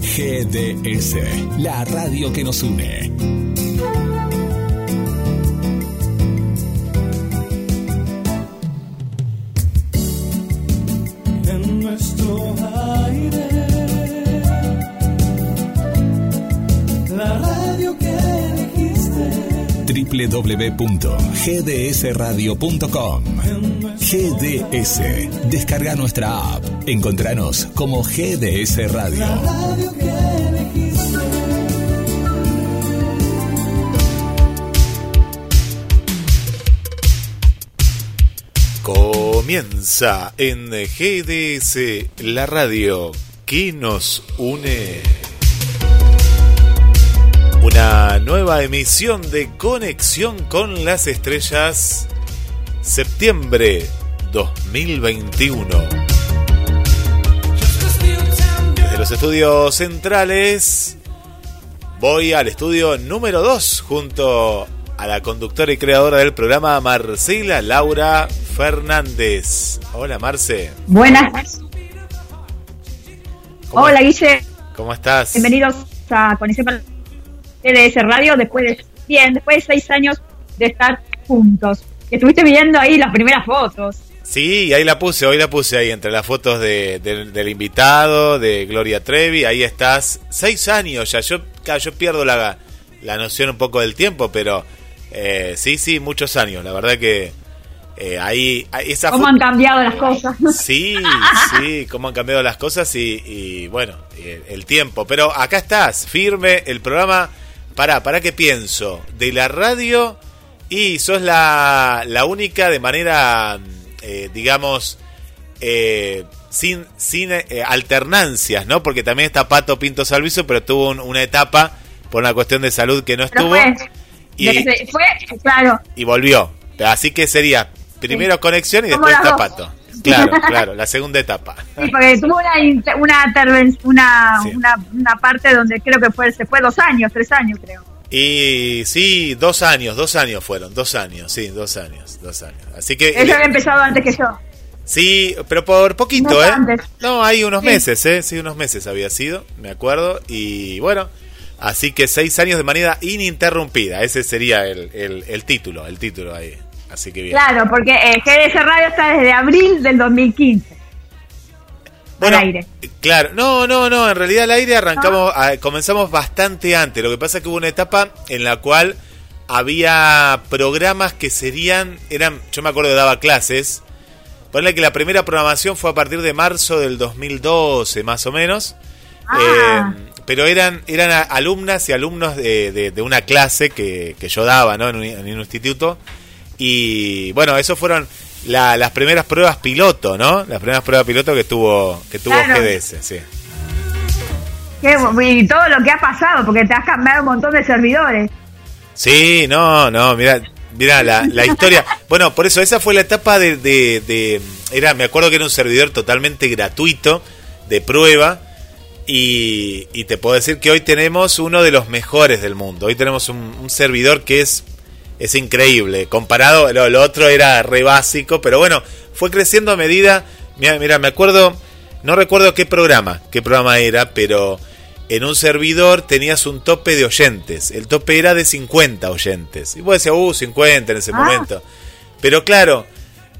GDS, la radio que nos une. En nuestro aire, la radio que elegiste. www.gdsradio.com GDS. Descarga nuestra app. Encontranos como GDS Radio. Comienza en GDS, la radio que nos une. Una nueva emisión de Conexión con las Estrellas, septiembre 2021. Los estudios centrales, voy al estudio número 2 junto a la conductora y creadora del programa, Marcela Laura Fernández. Hola, Marce. Buenas. ¿Cómo- Hola, Guille. ¿Cómo estás? Bienvenidos a Conexión con TDS Radio después de, bien, después de seis años de estar juntos. Estuviste viendo ahí las primeras fotos. Sí, ahí la puse, hoy la puse ahí entre las fotos de, del- del invitado, de Gloria Trevi, ahí estás. Seis años ya, yo, yo pierdo la, la noción un poco del tiempo, pero eh, sí, sí, muchos años. La verdad que eh, ahí, esa ¿Cómo han cambiado las cosas? Sí, sí, cómo han cambiado las cosas y, y, bueno, el, el tiempo. Pero acá estás, firme, el programa. Pará, ¿para qué pienso? De la radio y sos la, la única de manera, eh, digamos, eh, sin, sin eh, alternancias, ¿no? Porque también está Pato Pinto Salviso, pero tuvo un- una etapa por una cuestión de salud que no estuvo fue, y, fue, claro, y volvió. Así que sería primero conexión y después está. Pato. Claro, claro, la segunda etapa. sí, porque tuvo una, una, una, Sí. una, una parte donde creo que fue, se fue dos años, tres años creo. Y sí, dos años, dos años fueron, dos años, sí, dos años, dos años. Así que Ella había empezado antes que yo. sí, pero por poquito, No ¿eh? antes. No, hay unos Sí. meses, ¿eh? Sí, unos meses había sido, me acuerdo. Y bueno, así que seis años de manera ininterrumpida, ese sería el, el, el título, el título ahí. Así que bien. Claro, porque eh, GDS Radio está desde abril del 2015. Bueno, al aire. Claro, no, no, no, en realidad al aire arrancamos, ah, comenzamos bastante antes. Lo que pasa es que hubo una etapa en la cual había programas que serían, eran, yo me acuerdo que daba clases. Ponle que la primera programación fue a partir de marzo del 2012, más o menos. Ah. Eh, pero eran, eran a- alumnas y alumnos de, de- de una clase que, que yo daba ¿no? en, un, en un instituto. Y bueno, eso fueron la- las primeras pruebas piloto, ¿no? Las primeras pruebas piloto que tuvo, que tuvo Claro. GDS, sí. Y todo lo que ha pasado, porque te has cambiado un montón de servidores. Sí, no, no, mira, mira la, la historia. Bueno, por eso esa fue la etapa de, de, de- era, me acuerdo que era un servidor totalmente gratuito de prueba y, y te puedo decir que hoy tenemos uno de los mejores del mundo. Hoy tenemos un, un servidor que es es increíble. Comparado, lo, lo otro era re básico, pero bueno, fue creciendo a medida. Mira, mira, me acuerdo, no recuerdo qué programa, qué programa era, pero en un servidor tenías un tope de oyentes. El tope era de 50 oyentes. Y vos decías, uh, 50 en ese Ah. momento. Pero claro,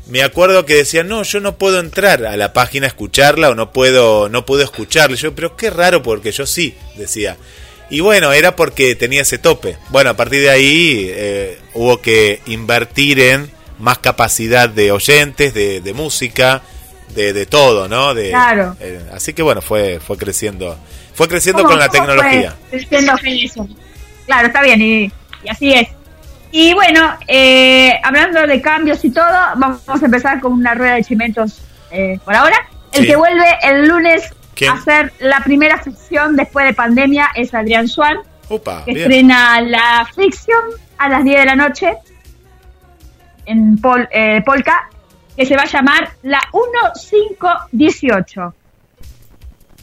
me acuerdo que decían, no, yo no puedo entrar a la página a escucharla o no puedo, no puedo escucharla. Y Yo, pero qué raro porque yo sí, decía. Y bueno, era porque tenía ese tope. Bueno, a partir de ahí eh, hubo que invertir en más capacidad de oyentes, de, de música, de, de todo, ¿no? De, Claro. eh, así que bueno, fue, fue creciendo. Fue creciendo ¿Cómo- con la tecnología. creciendo eso? Claro, está bien, y, y así es. Y bueno, eh, hablando de cambios y todo, vamos a empezar con una rueda de chimentos eh, por ahora. El Sí. que vuelve el lunes Hacer la primera ficción después de pandemia es Adrián Swan, Upa, que bien. estrena la ficción a las 10 de la noche en Pol- eh, Polka, que se va a llamar La 1518.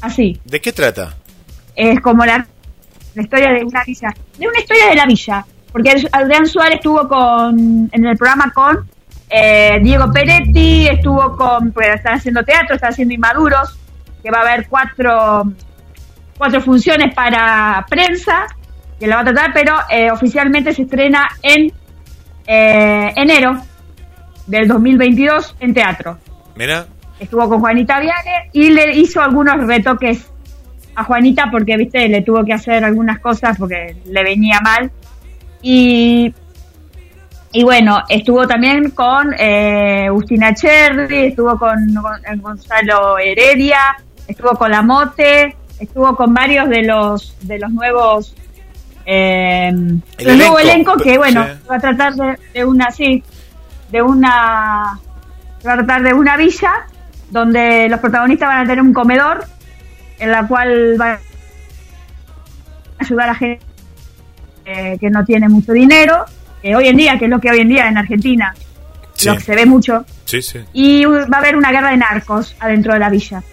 Así. ¿De qué trata? es como la, la historia de una villa, de una historia de la villa, porque Adrián Suárez estuvo con en el programa con eh, Diego Peretti, estuvo con, pues están haciendo teatro, están haciendo Inmaduros, que va a haber cuatro, cuatro funciones para prensa, que la va a tratar, pero eh, oficialmente se estrena en eh, enero del 2022 en teatro. Mira, Estuvo con Juanita Viale y le hizo algunos retoques a Juanita porque, viste, le tuvo que hacer algunas cosas porque le venía mal. Y, y bueno, estuvo también con eh, Agustina Cherry, estuvo con, con Gonzalo Heredia, estuvo con La Mote, estuvo con varios de los, de los nuevos eh, El nuevo elenco, que bueno sí. va a tratar de, de una sí de una va a tratar de una villa donde los protagonistas van a tener un comedor en la cual van a ayudar a gente eh, que no tiene mucho dinero que hoy en día que es lo que hoy en día en Argentina Sí. lo que se ve mucho sí, y va a haber una guerra de narcos adentro de la villa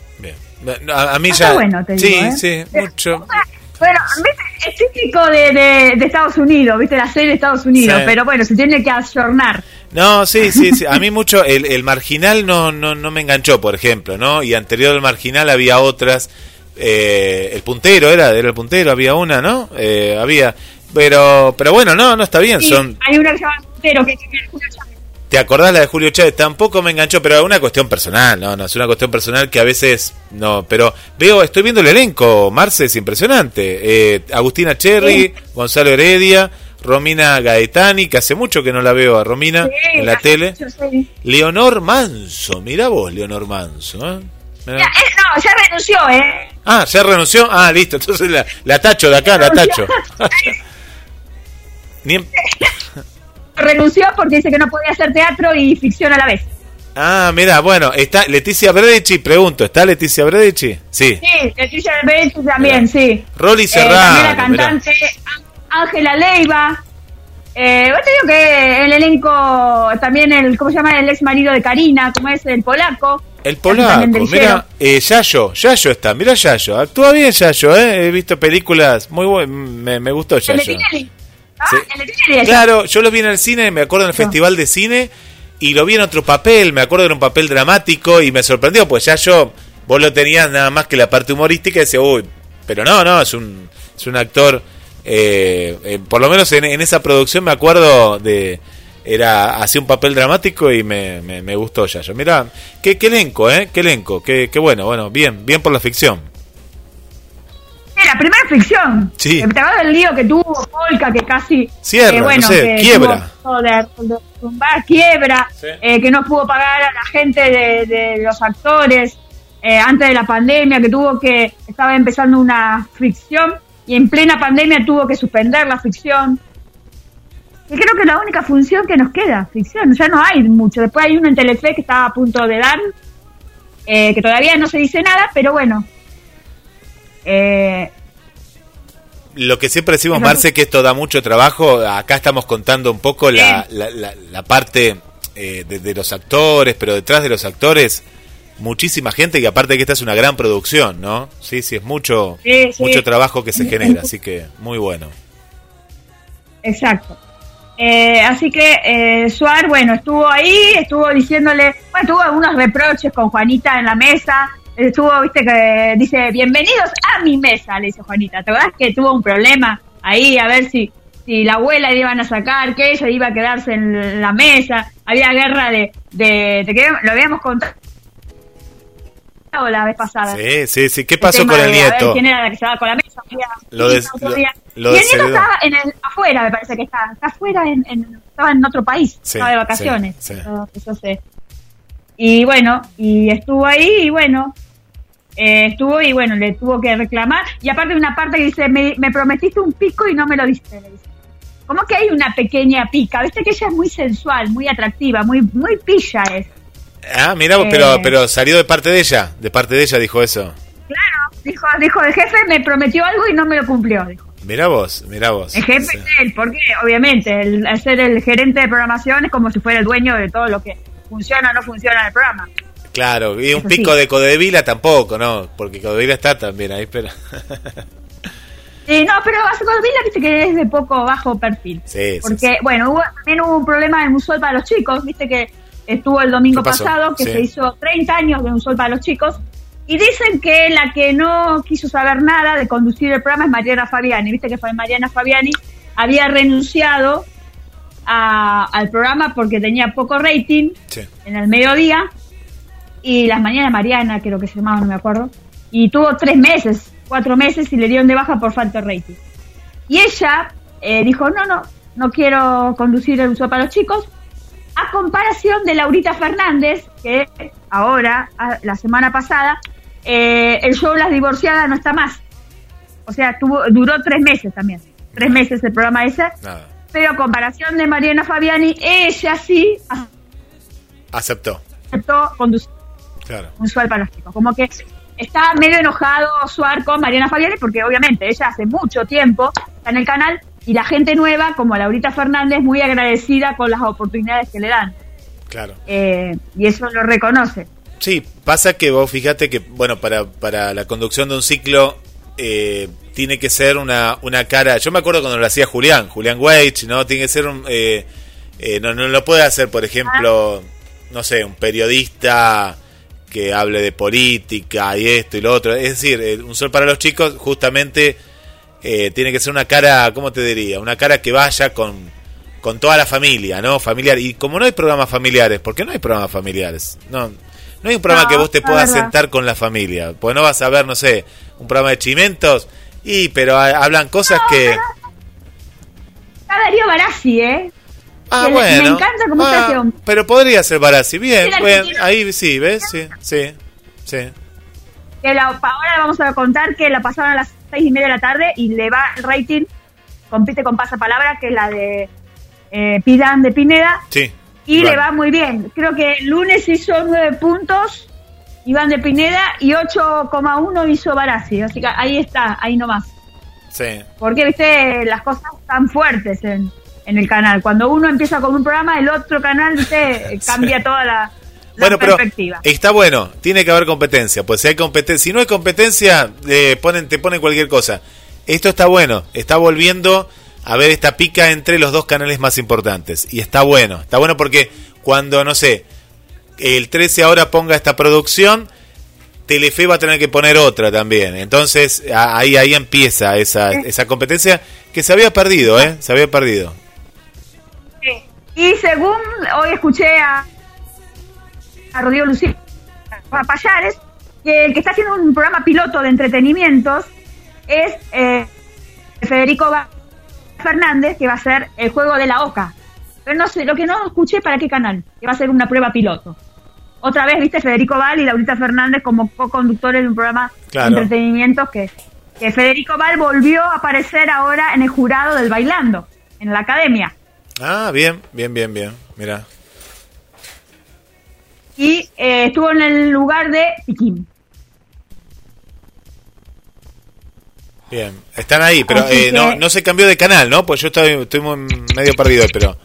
A, a mí Está ya. bueno, te sí, digo, ¿eh? sí, mucho. Bueno, es típico de, de, de Estados Unidos, ¿viste? La serie de Estados Unidos, Sí. pero bueno, se tiene que ayornar. No, sí, sí, sí. A mí mucho, el, el marginal no, no, no me enganchó, por ejemplo, ¿no? Y anterior al marginal había otras. Eh, el puntero era, era el puntero, había una, ¿no? Eh, había. Pero, pero bueno, no, no está bien. Sí, Son, hay una que se llama Montero, que Chávez. ¿Te acordás la de Julio Chávez? Tampoco me enganchó, pero es una cuestión personal, no, no, es una cuestión personal que a veces no, pero veo, estoy viendo el elenco, Marce es impresionante. Eh, Agustina Cherry, Gonzalo Heredia, Romina Gaetani, que hace mucho que no la veo a Romina Sí, en la tele. mucho, sí. Leonor Manso, mira vos, Leonor Manso. ¿eh? Ya, eh, no, ya renunció, ¿eh? Ah, ya renunció. Ah, listo, entonces la, la tacho de acá, la tacho. Ni en- Renunció porque dice que no podía hacer teatro y ficción a la vez. Ah, mira, bueno, está Leticia Bredici, pregunto, ¿está Leticia Bredici? Sí. Sí, Leticia Beltrán también, sí. Rolly Eh, Serrano, también la cantante Ángela Leiva. Eh, te digo que el elenco, también el, ¿cómo se llama? El ex marido de Karina, como es el polaco. El polaco, mira, eh, Yayo, Yayo está, mira Yayo, actúa bien Yayo, eh, he visto películas muy buenas, me, me gustó Yayo. Ah, Sí. el. Claro, yo lo vi en el cine, me acuerdo en el No. festival de cine, y lo vi en otro papel, me acuerdo era un papel dramático, y me sorprendió, pues Yayo, vos lo tenías nada más que la parte humorística, y decía, uy, pero no, no, es un, es un actor, eh, eh, por lo menos en, en esa producción me acuerdo de... Era, hacía un papel dramático y me, me, me gustó Yayo. Mirá, qué, qué elenco, ¿eh? Qué elenco, qué, qué bueno, bueno, bien, bien por la ficción. La primera ficción. Sí. ¿Te acuerdas del lío que tuvo Polka, que casi... Cierra, eh, bueno, no sé, que quiebra. tuvo todo de- de tumbar, quiebra, Sí. eh, que no pudo pagar a la gente de, de los actores eh, antes de la pandemia, que tuvo que... Estaba empezando una ficción y en plena pandemia tuvo que suspender la ficción. Y creo que es la única función que nos queda, ficción. Ya no hay mucho. Después hay uno en Telefe que estaba a punto de dar, eh, que todavía no se dice nada, pero bueno. Eh, Lo que siempre decimos, Marce, que esto da mucho trabajo. Acá estamos contando un poco la, la, la- la parte eh, de, de los actores, pero detrás de los actores, muchísima gente que aparte que esta es una gran producción, ¿no? Sí, sí, es mucho, Sí, sí. mucho trabajo que se genera, así que muy bueno. Exacto. Eh, así que eh, Suar, bueno, estuvo ahí, estuvo diciéndole, bueno, tuvo algunos reproches con Juanita en la mesa, estuvo, viste, que dice, bienvenidos a mi mesa, le dice Juanita. ¿Te acordás que tuvo un problema ahí, a ver si, si la abuela le iban a sacar, que ella iba a quedarse en la mesa? Había guerra de, de, de que lo habíamos contado la vez pasada. Sí, sí, sí. ¿Qué pasó con el de, a ver, nieto? ¿Quién era la que se daba con la mesa? Lo des- lo- lo y el nieto estaba en el, afuera, me parece que está. Está afuera, en, en- estaba en otro país. Sí, estaba de vacaciones. sí, sí. Eso, eso sé. Y bueno, y estuvo ahí y bueno, eh, estuvo y bueno, le tuvo que reclamar. Y aparte de una parte que dice, me, me prometiste un pico y no me lo diste. Le dice. Como que hay una pequeña pica, viste que ella es muy sensual, muy atractiva, muy muy pilla es. Ah, mira, pero, Eh. pero salió de parte de ella. De parte de ella dijo eso. Claro, dijo, dijo el jefe me prometió algo y no me lo cumplió, dijo. Mira vos, mira vos. El jefe Sí. es él, porque obviamente el, al ser el gerente de programación es como si fuera el dueño de todo lo que funciona o no funciona en el programa. Claro, y un Eso pico sí. de Codevila tampoco, ¿no? Porque Codevila está también ahí, pero... Eh, no, pero Vila viste que es de poco bajo perfil. Sí, Porque, sí. bueno, hubo, también hubo un problema en un sol para los chicos, viste que estuvo el domingo pasado, que se hizo 30 años de un sol para los chicos, Y dicen que la que no quiso saber nada de conducir el programa es Mariana Fabiani. Viste que fue Mariana Fabiani había renunciado a- al programa porque tenía poco rating en el mediodía y las mañanas Mariana, creo que se llamaba, no me acuerdo, y tuvo tres meses, cuatro meses y le dieron de baja por falta de rating. Y ella eh, dijo, no, no, no quiero conducir el uso para los chicos, a comparación de Laurita Fernández, que ahora, a- la semana pasada, eh, el show Las Divorciadas no está más. O sea, tuvo, duró tres meses también, tres meses el programa ese, Nada. pero a comparación de Mariana Fabiani, ella sí Aceptó. aceptó conducir Claro. un los chicos. Como que está medio enojado Suar con Mariana Fabiani porque obviamente ella hace mucho tiempo está en el canal y la gente nueva, como Laurita Fernández, muy agradecida con las oportunidades que le dan. Claro. Eh, y eso lo reconoce. Sí, pasa que vos fíjate que, bueno, para, para la conducción de un ciclo eh, tiene que ser una, una cara. Yo me acuerdo cuando lo hacía Julián, Julián Weich, ¿no? Tiene que ser un. eh, eh, no, no lo puede hacer, por ejemplo, no sé, un periodista que hable de política y esto y lo otro. Es decir, un sol para los chicos, justamente eh, tiene que ser una cara, ¿cómo te diría? Una cara que vaya con, con toda la familia, ¿no? Familiar. Y como no hay programas familiares, porque no hay programas familiares, no, no hay un programa No, que vos te puedas verdad. sentar con la familia, pues no vas a ver, no sé, un programa de chimentos, y pero ha- hablan cosas que... Está Darío Barassi, ¿eh? Ah, bueno. me encanta cómo está Ah, ese hombre. Pero podría ser Barassi, bien, ahí sí, ¿ves? Sí, sí, sí. Que la, ahora le vamos a contar que la pasaron a las seis y media de la tarde y le va el rating, compite con Pasapalabra, que es la de eh, Pidan de Pineda, Sí. y le va muy bien. Creo que el lunes hizo nueve puntos Iván de Pineda y 8,1 hizo Barassi. Así que ahí está, ahí nomás. Sí. Porque, viste, las cosas están fuertes en, en el canal. Cuando uno empieza con un programa, el otro canal, viste, cambia toda la, la Bueno, pero perspectiva. está bueno, tiene que haber competencia. Pues si hay competencia, si no hay competencia, le ponen, te ponen cualquier cosa. Esto está bueno, está volviendo a ver esta pica entre los dos canales más importantes. Y está bueno, está bueno porque cuando, no sé, el 13 ahora ponga esta producción, Telefe va a tener que poner otra también. Entonces ahí, ahí empieza esa, esa competencia que se había perdido, ¿eh? Se había perdido. Y según hoy escuché a, a Rodrigo Lucía a Payares, que el que está haciendo un programa piloto de entretenimientos es eh, Federico Fernández, que va a hacer el juego de la OCA. Pero no sé, lo que no escuché para qué canal, que va a ser una prueba piloto. Otra vez, viste, Federico Val y Laurita Fernández como co-conductores de un programa Claro. de entretenimientos que, que Federico Val volvió a aparecer ahora en el jurado del Bailando, en la academia. Ah, bien, bien, bien, bien. Mira. y eh, estuvo en el lugar de Piquín. Bien, están ahí, pero eh, que- no, no se cambió de canal, ¿no? Pues yo estoy, estoy medio perdido, pero...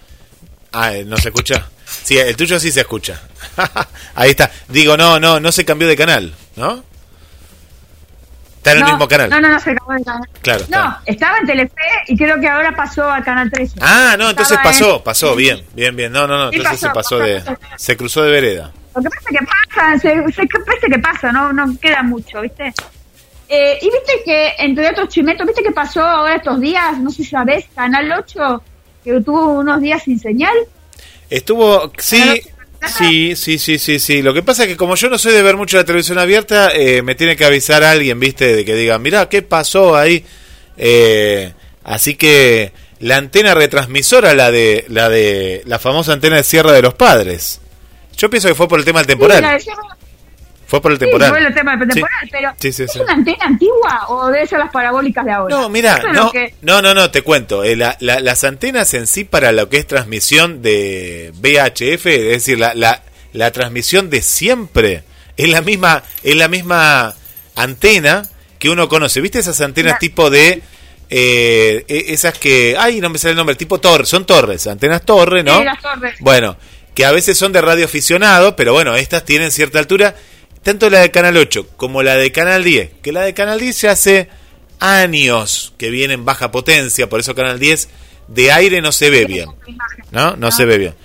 Ah, eh, ¿no se escucha? Sí, el tuyo sí se escucha. ahí está. Digo, no, no, no se cambió de canal, ¿no? Está en el mismo canal. No, no, no, se acabó de canal. Claro, No, estaba en Telefe y creo que ahora pasó al Canal 13. Ah, no, entonces Estaba pasó, en- pasó, bien, bien, bien. No, no, no, Sí, entonces se pasó, pasó de... pasó. Se cruzó de vereda. Lo que pasa es que pasa, se, se, parece que pasa, no, no queda mucho, ¿viste? Eh, y viste que, entre otros chimetos, ¿viste que pasó ahora estos días? No sé si sabés, Canal 8, que tuvo unos días sin señal. Estuvo, sí, sí, sí, sí, sí, sí. Lo que pasa es que como yo no soy de ver mucho la televisión abierta, eh, me tiene que avisar alguien, viste, de que diga, mirá, ¿qué pasó ahí? Eh, así que la antena retransmisora, la de, la de, la famosa antena de Sierra de los Padres. Yo pienso que fue por el tema del Sí, la temporal. de- Fue por el Sí, temporal. fue el tema del Sí. temporal, pero Sí, sí, ¿es sí. una antena antigua o debe ser las parabólicas de ahora? No, mira, no, que- no, no, no, te cuento. Eh, la- la- las antenas en sí para lo que es transmisión de VHF, es decir, la, la, la transmisión de siempre es la misma, es la misma antena que uno conoce. ¿Viste esas antenas tipo de eh, e- esas que, ay, no me sale el nombre, tipo torres, son torres, antenas torre, ¿no? Sí, las torres. Bueno, que a veces son de radio aficionado, pero bueno, estas tienen cierta altura, tanto la de Canal 8 como la de Canal 10, que la de Canal 10 se hace años que viene en baja potencia, por eso Canal 10 de aire no se ve bien, ¿no? No se ve bien.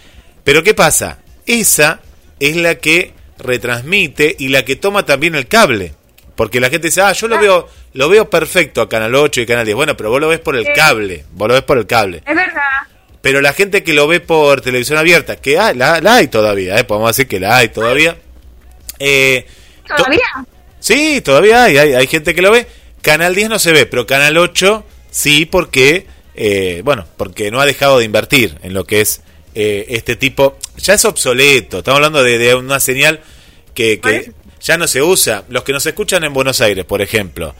Pero ¿qué pasa? Esa es la que retransmite y la que toma también el cable. Porque la gente dice, ah, yo lo veo, lo veo perfecto a Canal 8 y Canal 10. Bueno, pero vos lo ves por el cable, vos lo ves por el cable. Es verdad. Pero la gente que lo ve por televisión abierta, que hay, la, la hay todavía, ¿eh? podemos decir que la hay todavía. Eh, to- ¿Todavía? Sí, todavía hay, hay, hay gente que lo ve. Canal 10 no se ve, pero Canal 8 sí, porque, eh, bueno, porque no ha dejado de invertir en lo que es eh, este tipo. Ya es obsoleto, estamos hablando de, de una señal que, que ya no se usa. Los que nos escuchan en Buenos Aires, por ejemplo.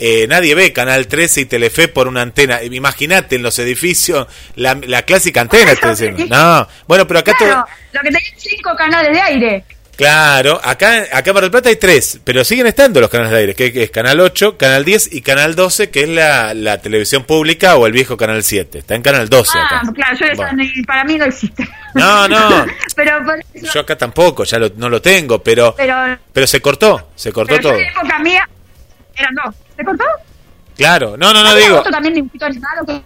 eh, nadie ve Canal 13 y Telefe por una antena. Imagínate en los edificios la, la clásica antena. estoy diciendo. No, bueno, pero acá todo- Claro, lo que tenía cinco canales de aire. Claro, acá, acá Mar del Plata hay tres, pero siguen estando los canales de aire, que, que es Canal 8, Canal 10 y Canal 12, que es la, la televisión pública o el viejo Canal 7. Está en Canal 12 Ah, acá. claro, yo Bueno. para mí no existe. No, no. pero eso- Yo acá tampoco, ya lo- no lo tengo, pero, pero, pero se cortó, se cortó pero yo todo. en época mía eran dos. ¿Se cortó? Claro, no, no, no ¿Había digo. también animado que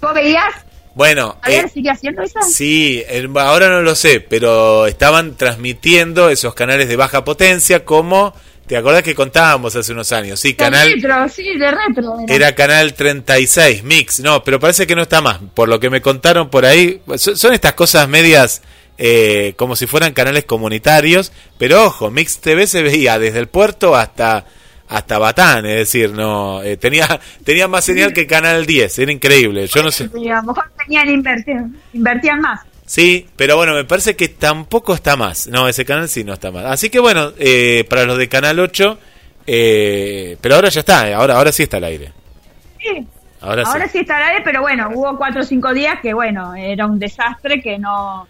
vos veías? Bueno, ¿Todavía eh, sigue haciendo eso? Sí, ahora no lo sé, pero estaban transmitiendo esos canales de baja potencia como, ¿te acordás que contábamos hace unos años? Sí, De canal retro, sí, de retro. era. era canal 36, Mix, no, pero parece que no está más, por lo que me contaron por ahí, son, son estas cosas medias eh, como si fueran canales comunitarios, pero ojo, Mix TV se veía desde el puerto hasta hasta Batán, es decir, no eh, tenía tenía más señal que Canal 10, era increíble, yo no sé. Sí, a lo mejor tenían invertir, invertían más. Sí, pero bueno, me parece que tampoco está más. No, ese canal sí no está más. Así que bueno, eh, para los de Canal 8, eh, pero ahora ya está, eh, ahora, ahora sí está al aire. Sí. Ahora, Ahora sí. sí está al aire, pero bueno, hubo cuatro o cinco días que, bueno, era un desastre, que no,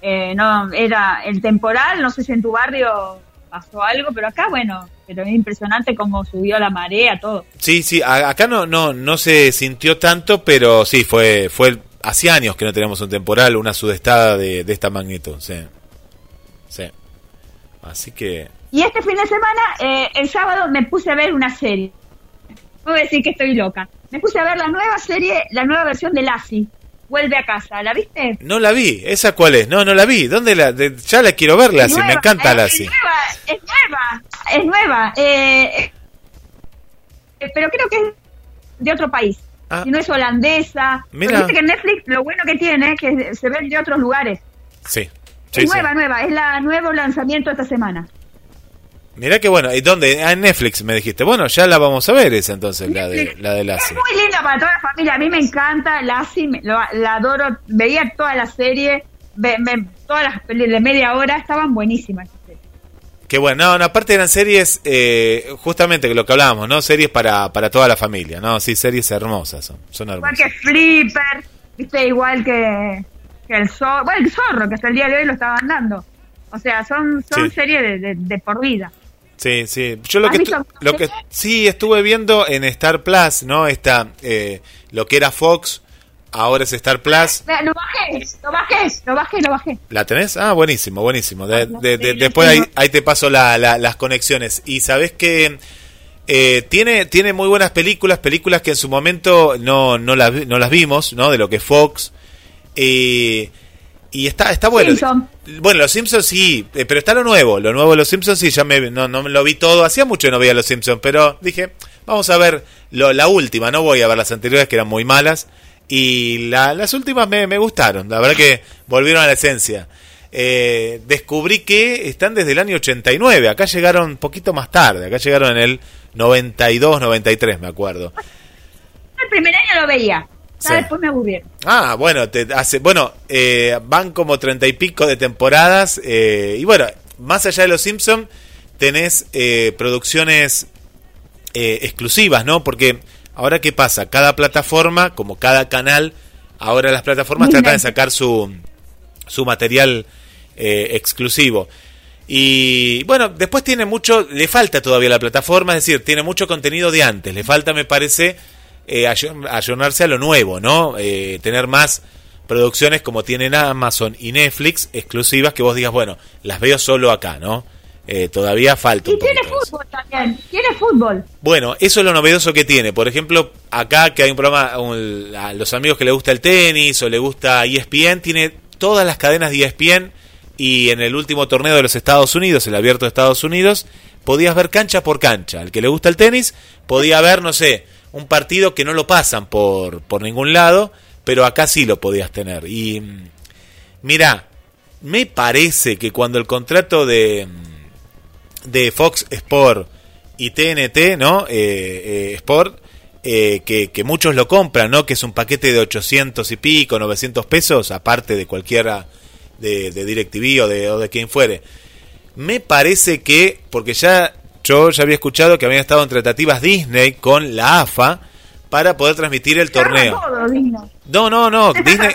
eh, no era el temporal, no sé si en tu barrio pasó algo, pero acá, bueno, pero es impresionante cómo subió la marea, todo. Sí, sí, acá no, no, no se sintió tanto, pero sí, fue, fue hace años que no teníamos un temporal, una sudestada de, de esta magnitud. Sí. Sí. Así que. Y este fin de semana, eh, el sábado, me puse a ver una serie. No voy a decir que estoy loca. Me puse a ver la nueva serie, la nueva versión de Lassie. Vuelve a casa. ¿La viste? No la vi, ¿esa cuál es? No, no la vi. ¿Dónde la? de- ya la quiero ver, Lassie, me Nueva, encanta eh, Lassie. Es nueva, es nueva, es nueva. eh, eh, pero creo que es de otro país. Ah. Y no es holandesa. Mira. Viste que Netflix lo bueno que tiene es que se ve de otros lugares. Sí. Sí, es sí. nueva, nueva. Es la nuevo lanzamiento esta semana. Mirá que bueno, ¿y dónde? Ah, en Netflix me dijiste. Bueno, ya la vamos a ver esa entonces, la de, la de Es Lassie. muy linda para toda la familia. A mí me encanta Lassie, me- lo- la adoro. Veía toda la serie, ve- ve- todas las de media hora estaban buenísimas. Qué bueno, no, no, aparte eran series, eh, justamente que lo que hablábamos, ¿no? Series para, para toda la familia, ¿no? Sí, series hermosas son, son Igual hermosas. que Flipper, viste, igual que, que el zorro, bueno, el zorro, que hasta el día de hoy lo estaban dando. O sea, son, son Sí. series de, de, de por vida. Sí, sí. Yo lo ¿Has que, lo que sí estuve viendo en Star Plus, ¿no? Esta, eh, lo que era Fox, ahora es Star Plus. Lo bajé, lo bajé, lo bajé, lo bajé. ¿La tenés? Ah, buenísimo, buenísimo. De- no, de- después ahí, ahí te paso la- la- las conexiones. Y sabes que eh, tiene, tiene muy buenas películas, películas que en su momento no, no, las, no las vimos, ¿no? De lo que es Fox. Eh, y está, está bueno. Simpson. Bueno, los Simpsons sí, eh, pero está lo nuevo. Lo nuevo de los Simpsons sí, ya me, no, no me lo vi todo. Hacía mucho que no veía los Simpsons, pero dije, vamos a ver lo- la última. No voy a ver las anteriores que eran muy malas. Y la- las últimas me, me gustaron. La verdad que volvieron a la esencia. Eh, descubrí que están desde el año 89. Acá llegaron un poquito más tarde. Acá llegaron en el 92, 93, me acuerdo. El primer año lo veía, Sí. después me aburrieron. Ah, bueno, te hace, bueno, eh, van como treinta y pico de temporadas eh, y bueno, más allá de los Simpson tenés eh, producciones eh, exclusivas, ¿no? Porque ahora qué pasa, cada plataforma, como cada canal, ahora las plataformas Muy tratan de sacar su su material eh, exclusivo. Y bueno, después tiene mucho, le falta todavía la plataforma, es decir, tiene mucho contenido de antes, le falta, me parece, eh, ayornarse a lo nuevo, ¿no? Eh, tener más producciones como tienen Amazon y Netflix, exclusivas, que vos digas, bueno, las veo solo acá, ¿no? Eh, todavía falta Y un tiene fútbol también, tiene fútbol. Bueno, eso es lo novedoso que tiene. Por ejemplo, acá que hay un programa, un- a los amigos que le gusta el tenis o le gusta ESPN, tiene todas las cadenas de ESPN y en el último torneo de los Estados Unidos, el abierto de Estados Unidos, podías ver cancha por cancha. Al que le gusta el tenis, podía ver, no sé, un partido que no lo pasan por, por ningún lado, pero acá sí lo podías tener. Y mm, mira, me parece que cuando el contrato de, mm, de Fox Sport y TNT, ¿no? Eh, eh, Sport, eh, que, muchos lo compran, ¿no? Que es un paquete de 800 y pico, 900 pesos, aparte de cualquiera de, de DirecTV o de, o de quien fuere. Me parece que, porque ya yo ya había escuchado que habían estado en tratativas Disney con la AFA para poder transmitir el torneo. Todo. No, no, no, Disney.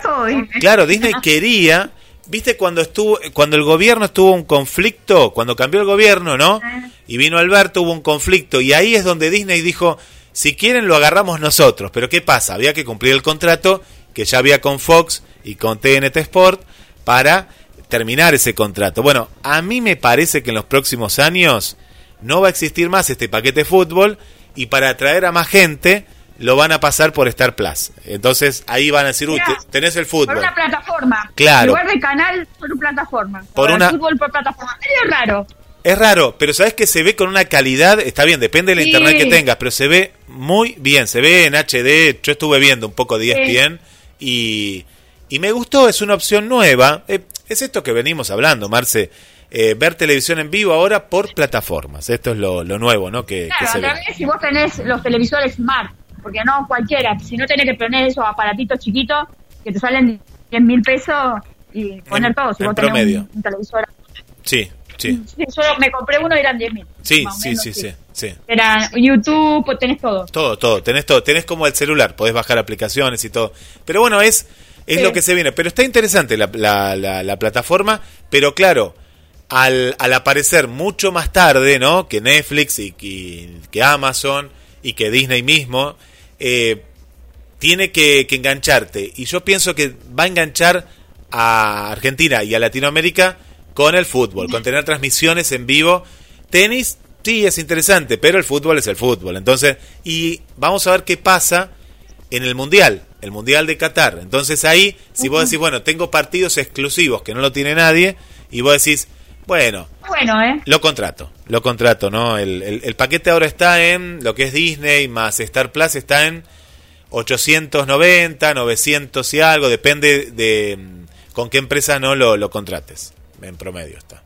claro, Disney quería, viste cuando estuvo, cuando el gobierno estuvo un conflicto, cuando cambió el gobierno, ¿no? Ah. Y vino Alberto, hubo un conflicto y ahí es donde Disney dijo, si quieren lo agarramos nosotros, pero ¿qué pasa? Había que cumplir el contrato que ya había con Fox y con TNT Sport para terminar ese contrato. Bueno, a mí me parece que en los próximos años no va a existir más este paquete de fútbol y para atraer a más gente lo van a pasar por Star Plus. Entonces ahí van a decir, uy, tenés el Por fútbol. una plataforma. Claro. En lugar de canal, por una plataforma. Por el una- fútbol por plataforma. Medio raro. Es raro, pero sabes que se ve con una calidad, está bien, depende del Sí. internet que tengas, pero se ve muy bien, se ve en HD, yo estuve viendo un poco de Sí. ESPN y, y me gustó, es una opción nueva, Eh, es esto que venimos hablando, Marce, eh, ver televisión en vivo ahora por plataformas, esto es lo, lo nuvo, ¿no? Que, que Claro, se ve. revés, si vos tenés los televisores smart, porque no cualquiera, si no tenés que poner esos aparatitos chiquitos que te salen 10 mil pesos y poner En- todo, si en vos tenés promedio. un, un televisor. Sí, sí, Sí, yo me compré uno y eran 10 mil. sí, sí, sí, sí, sí. Era YouTube, pues tenés todo. Todo, todo, tenés todo, tenés como el celular, podés bajar aplicaciones y todo. Pero bueno, es, es Sí. lo que se viene. Pero está interesante la, la, la, la plataforma, pero claro, al, al aparecer mucho más tarde, ¿no? Que Netflix y, y que Amazon y que Disney mismo, eh, tiene que, que engancharte. Y yo pienso que va a enganchar a Argentina y a Latinoamérica con el fútbol, con tener transmisiones en vivo. Tenis, sí, es interesante, pero el fútbol es el fútbol. Entonces, y vamos a ver qué pasa en el Mundial, el Mundial de Qatar. Entonces ahí, si vos decís, bueno, tengo partidos exclusivos que no lo tiene nadie, y vos decís, bueno, Bueno, ¿eh? lo contrato, lo contrato, ¿no? El, el- el paquete ahora está en lo que es Disney más Star Plus, está en 890, 900 y algo, depende de mm, con qué empresa no lo, lo contrates. En promedio está.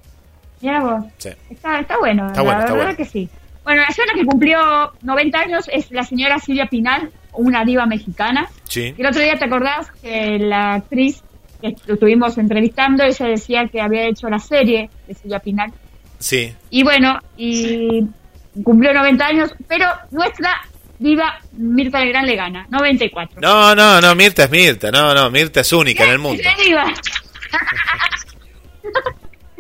Mirá vos. Sí. Está, está bueno, Está la bueno, está verdad bueno. que sí. Bueno, la señora que cumplió 90 años es la señora Silvia Pinal, una diva mexicana. Sí. El otro día te acordás que la actriz que estuvimos entrevistando, ella decía que había hecho la serie de Silvia Pinal. Sí. Y bueno, y cumplió 90 años, pero nuestra diva Mirta Legrand le gana, 94. No, no, no, Mirta es Mirta, no, no, Mirta es única en el mundo. Es diva.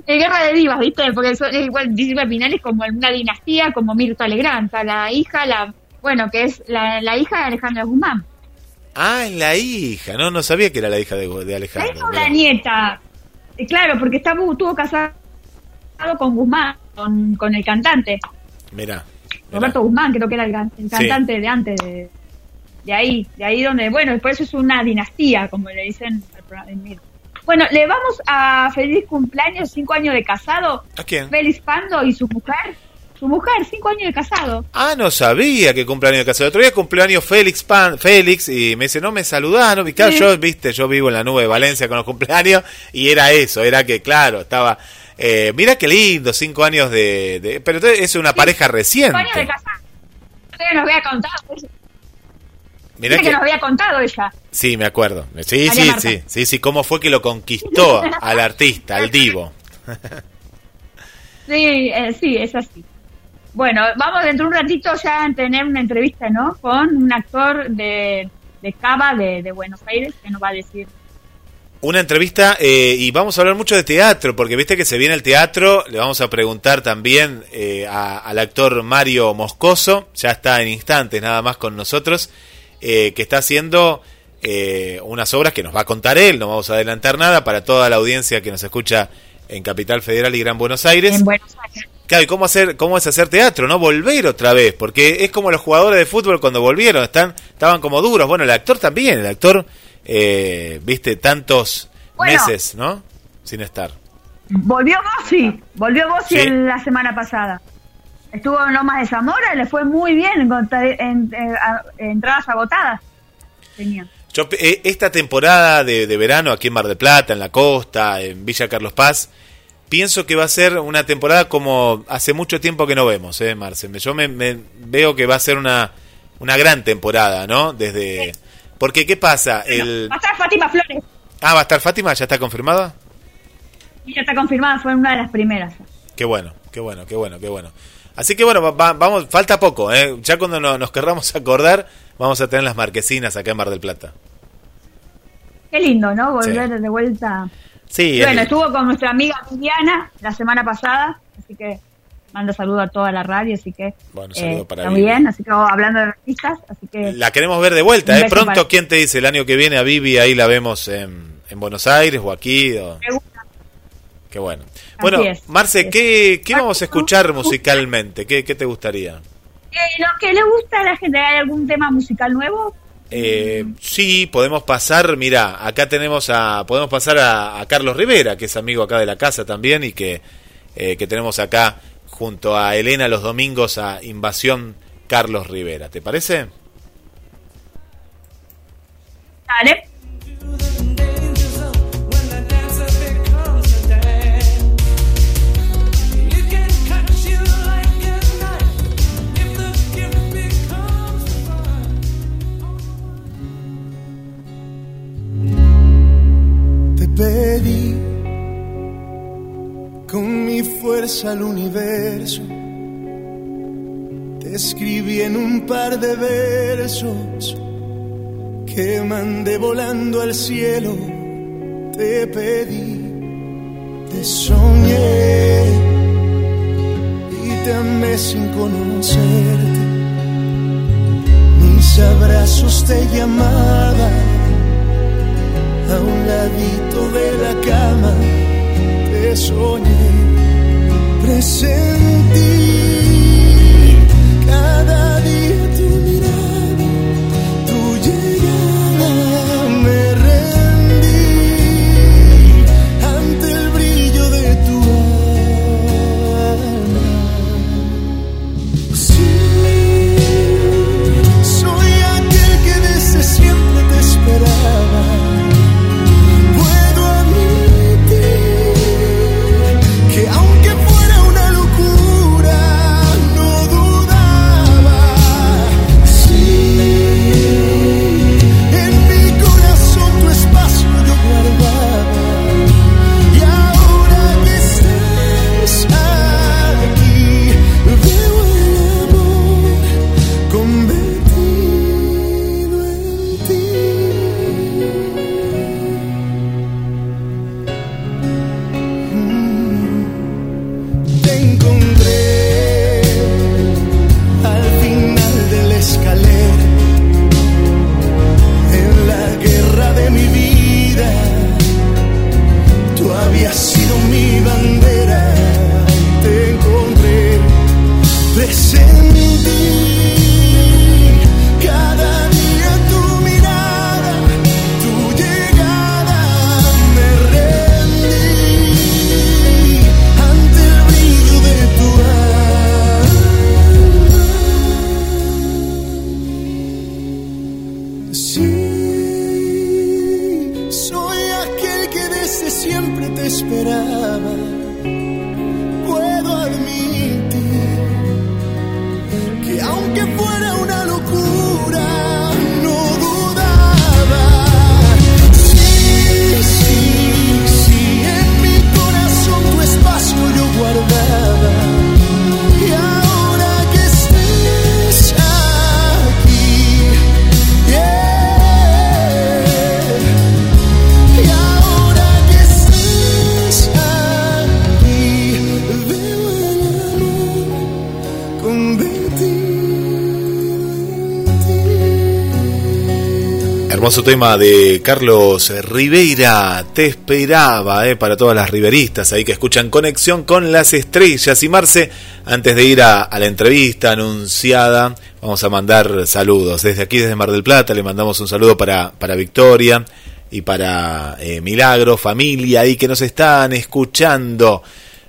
Es guerra de divas, ¿viste? Porque es igual Silvia Pinal es como una dinastía, como Mirta Legrand, está la hija, la bueno, que es la, la hija de Alejandra Guzmán. Ah, es la hija, no, no sabía que era la hija de, de La Alejandro. hija o mirá. la nieta. Eh, claro, porque estaba, estuvo casado con Guzmán, con, con el cantante. Mirá. Roberto Guzmán, creo que era el, Sí. cantante de antes, de, de ahí, de ahí donde, bueno, por eso es una dinastía, como le dicen al programa. Bueno, le vamos a feliz cumpleaños, cinco años de casado, ¿A quién? Félix Pando y su mujer. Su mujer, cinco años de casado. Ah, no sabía que cumpleaños de casado. El otro día cumpleaños Félix Pan, Félix y me dice, no me saludaron. Y claro, Sí. yo, viste, yo vivo en la nube de Valencia con los cumpleaños y era eso, era que, claro, estaba... Eh, mira qué lindo, cinco años de... de- pero es una pareja Cinco reciente. años de casado. Nos había contado, Mirá que que... nos había contado ella. Sí, me acuerdo. Sí, María sí, Marta. sí, sí, sí, cómo fue que lo conquistó al artista, al divo. Sí, eh, sí, es así. Bueno, vamos dentro de un ratito ya a tener una entrevista, ¿no? Con un actor de, de Cava, de, de Buenos Aires, que nos va a decir. Una entrevista eh, y vamos a hablar mucho de teatro, porque viste que se viene el teatro, le vamos a preguntar también eh, a- al actor Mario Moscoso, ya está en instantes nada más con nosotros, eh, que está haciendo eh, unas obras que nos va a contar él, no vamos a adelantar nada para toda la audiencia que nos escucha en Capital Federal y Gran Buenos Aires. En Buenos Aires. Claro, ¿y cómo, hacer, cómo es hacer teatro? ¿No? Volver otra vez, porque es como los jugadores de fútbol cuando volvieron, están estaban como duros. Bueno, el actor también, el actor, eh, viste, tantos Bueno. meses, ¿no? Sin estar. Volvió Bossi, volvió Bossi Sí. en la semana pasada. Estuvo en Lomas de Zamora, le fue muy bien, en, en- en- a- entradas agotadas. Tenía. Yo, eh, esta temporada de, de verano aquí en Mar del Plata, en la costa, en Villa Carlos Paz, pienso que va a ser una temporada como hace mucho tiempo que no vemos, ¿eh, Marce? Yo me, me veo que va a ser una, una gran temporada, ¿no? Desde... Porque, ¿qué pasa? El... Va a estar Fátima Flores. Ah, ¿va a estar Fátima? ¿Ya está confirmada? Y ya está confirmada, fue una de las primeras. Qué bueno, qué bueno, qué bueno, qué bueno. Así que bueno, va- va- vamos, falta poco, ¿eh? Ya cuando no- nos querramos acordar, vamos a tener las marquesinas acá en Mar del Plata. Qué lindo, ¿no? Volver Sí. de vuelta. Sí, es bueno, estuvo con nuestra amiga Viviana la semana pasada, así que mando saludo a toda la radio, así que Bueno, saludo eh, para Vivi. bien, así que oh, hablando de artistas, así que La queremos ver de vuelta, ¿eh? Pronto, para- ¿quién te dice? El año que viene a Vivi, ahí la vemos en, en Buenos Aires o aquí. o-. Qué bueno. Bueno, es, Marce. ¿qué, vamos a escuchar musicalmente? ¿Qué, qué te gustaría? Eh, lo que le gusta a la gente, ¿hay algún tema musical nuevo? Eh, sí, podemos pasar, mira, acá tenemos a, podemos pasar a, Carlos Rivera, que es amigo acá de la casa también y que, eh, que tenemos acá junto a Elena los domingos a Invasión Carlos Rivera. ¿Te parece? Dale. Pedí con mi fuerza al universo. Te escribí en un par de versos que mandé volando al cielo. Te pedí, te soñé y te amé sin conocerte. Mis abrazos te llamaban a un ladito de la cama te soñé, presentí cada te esperaba. Hermoso tema de Carlos Ribeira, te esperaba, eh, para todas las riveristas ahí que escuchan Conexión con las Estrellas. Y Marce, antes de ir a, a la entrevista anunciada, vamos a mandar saludos. Desde aquí, desde Mar del Plata, le mandamos un saludo para, para Victoria, y para eh, Milagro, familia ahí que nos están escuchando.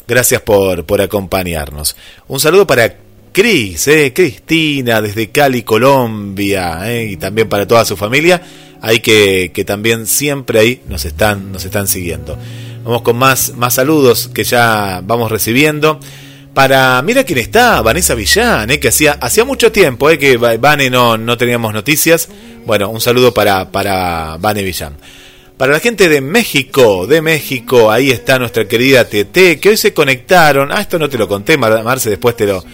Gracias por, por acompañarnos. Un saludo para Cris, eh, Cristina, desde Cali, Colombia, eh, y también para toda su familia, ahí que, que también siempre ahí nos están, nos están siguiendo. Vamos con más, más saludos que ya vamos recibiendo. Para, mira quién está, Vanessa Villán, eh, que hacía, hacía mucho tiempo que Vane no, no teníamos noticias. Bueno, un saludo para, para Vane Villán. Para la gente de México, de México, ahí está nuestra querida TT, que hoy se conectaron. Ah, esto no te lo conté, Marce, después te lo,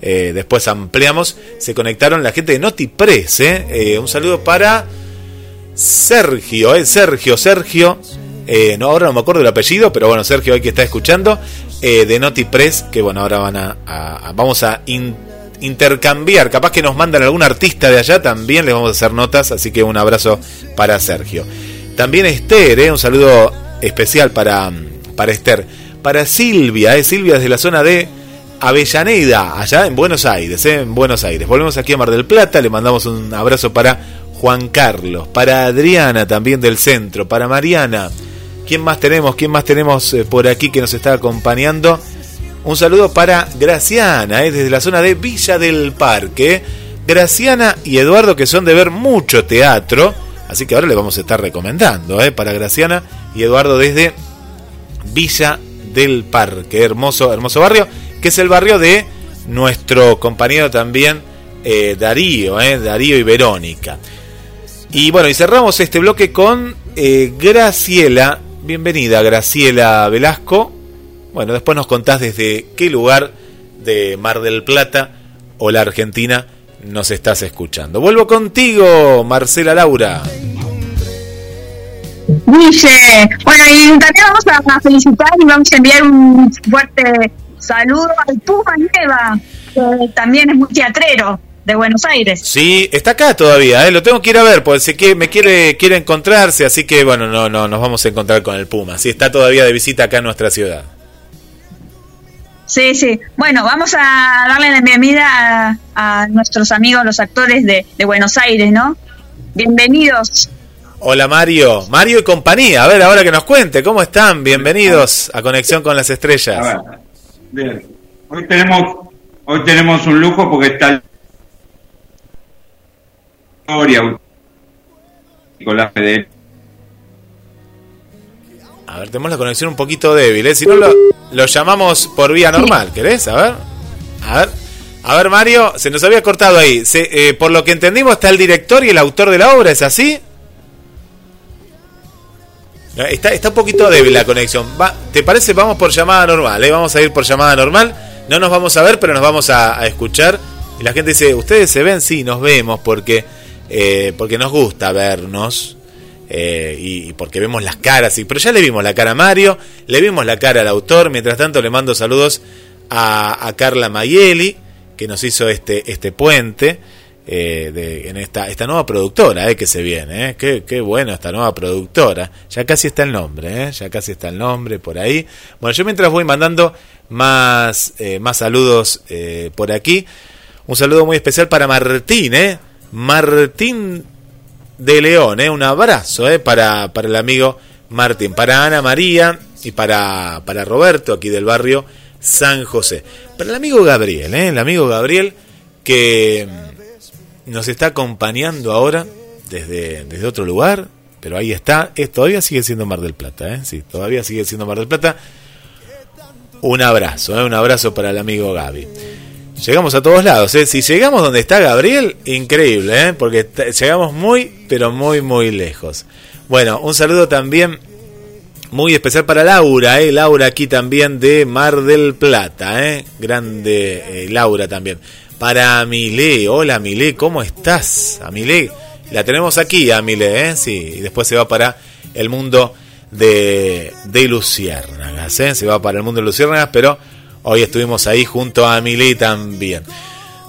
eh, después ampliamos. Se conectaron la gente de NotiPress, eh. eh un saludo para Sergio, eh, Sergio, Sergio. no, ahora no me acuerdo el apellido, pero bueno, Sergio, hoy que está escuchando, de NotiPress, que bueno, ahora van a, vamos a intercambiar, capaz que nos mandan algún artista de allá, también les vamos a hacer notas, así que un abrazo para Sergio. También Esther, un saludo especial para, para Esther. Para Silvia, Silvia desde la zona de Avellaneda, allá en Buenos Aires, eh, en Buenos Aires. Volvemos aquí a Mar del Plata, le mandamos un abrazo para Juan Carlos, para Adriana también del centro, para Mariana. ¿Quién más tenemos? ¿Quién más tenemos eh, por aquí que nos está acompañando? Un saludo para Graciana, eh, desde la zona de Villa del Parque. Graciana y Eduardo que son de ver mucho teatro Así que ahora le vamos a estar recomendando ¿eh? para Graciana y Eduardo desde Villa del Parque, hermoso, hermoso barrio, que es el barrio de nuestro compañero también eh, Darío, ¿eh? Darío y Verónica. Y bueno, y cerramos este bloque con eh, Graciela. Bienvenida, Graciela Velasco. Bueno, después nos contás desde qué lugar de Mar del Plata o la Argentina nos estás escuchando. Vuelvo contigo, Marcela Laura. Dice, bueno, y también vamos a felicitar y vamos a enviar un fuerte saludo al Puma Nieva, que también es muy teatrero de Buenos Aires. Sí, está acá todavía, ¿eh? lo tengo que ir a ver, porque sé que me quiere, quiere encontrarse, así que bueno, no, no, nos vamos a encontrar con el Puma. Sí, está todavía de visita acá en nuestra ciudad. Sí, sí. Bueno, vamos a darle la bienvenida a, nuestros amigos, los actores de, Buenos Aires, ¿no? Bienvenidos. Hola Mario, Mario y compañía. A ver, ahora que nos cuente, ¿cómo están? Bienvenidos a Conexión con las Estrellas. Bien. Hoy tenemos, hoy tenemos un lujo porque está Nicolás Federico a ver, tenemos la conexión un poquito débil, ¿eh? Si no, lo, llamamos por vía normal, ¿querés? A ver. A ver. A ver, Mario, se nos había cortado ahí. Eh, por lo que entendimos, está el director y el autor de la obra, ¿es así? Está, está un poquito débil la conexión. Va, ¿Te parece? Vamos por llamada normal, ¿eh? Vamos a ir por llamada normal. No nos vamos a ver, pero nos vamos a, escuchar. Y la gente dice, ¿ustedes se ven? Sí, nos vemos porque, eh, porque nos gusta vernos. Eh, y, porque vemos las caras, y, pero ya le vimos la cara a Mario, le vimos la cara al autor, mientras tanto le mando saludos a, Carla Mayeli, que nos hizo este, este puente. Eh, de, en esta, esta nueva productora eh, que se viene, eh. qué, qué bueno esta nueva productora, ya casi está el nombre, eh, ya casi está el nombre por ahí. Bueno, yo mientras voy mandando más, más saludos por aquí, un saludo muy especial para Martín, ¿eh? Martín de León. ¿eh? Un abrazo ¿eh? para, para el amigo Martín, para Ana María y para, para Roberto, aquí del barrio San José. Para el amigo Gabriel, ¿eh? el amigo Gabriel que nos está acompañando ahora desde, desde otro lugar, pero ahí está. Es, todavía sigue siendo Mar del Plata, ¿eh? sí, todavía sigue siendo Mar del Plata. Un abrazo, ¿eh? un abrazo para el amigo Gaby. Llegamos a todos lados, ¿eh? Si llegamos donde está Gabriel, increíble, ¿eh? Porque llegamos muy, pero muy, muy lejos. Bueno, un saludo también muy especial para Laura, ¿eh? Laura aquí también de Mar del Plata, ¿eh? Grande eh, Laura también. Para Milé, hola Milé, ¿cómo estás? A Milé, la tenemos aquí a Milé, ¿eh? Sí, y después se va para el mundo de, de Luciérnagas, ¿eh? Se va para el mundo de Luciérnagas, pero Hoy estuvimos ahí junto a Milly también.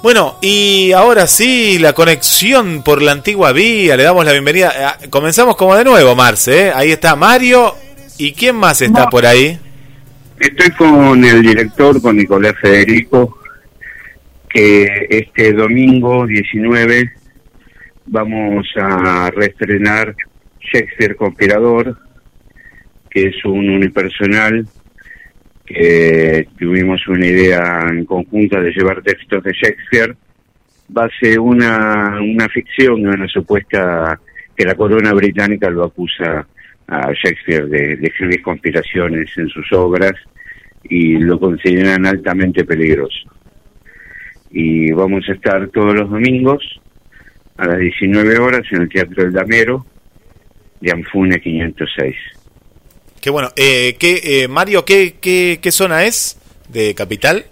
Bueno, y ahora sí, la conexión por la antigua vía, le damos la bienvenida. Eh, comenzamos como de nuevo, Marce. ¿eh? Ahí está Mario. ¿Y quién más está por ahí? Estoy con el director, con Nicolás Federico, que este domingo 19 vamos a reestrenar Shakespeare Conspirador, que es un unipersonal que tuvimos una idea en conjunta de llevar textos de Shakespeare, base una, una ficción, una supuesta que la corona británica lo acusa a Shakespeare de, de escribir conspiraciones en sus obras y lo consideran altamente peligroso. Y vamos a estar todos los domingos a las 19 horas en el Teatro del Damero de Anfune 506. Qué bueno. Eh, ¿qué, eh, Mario, ¿qué, qué, qué zona es de Capital?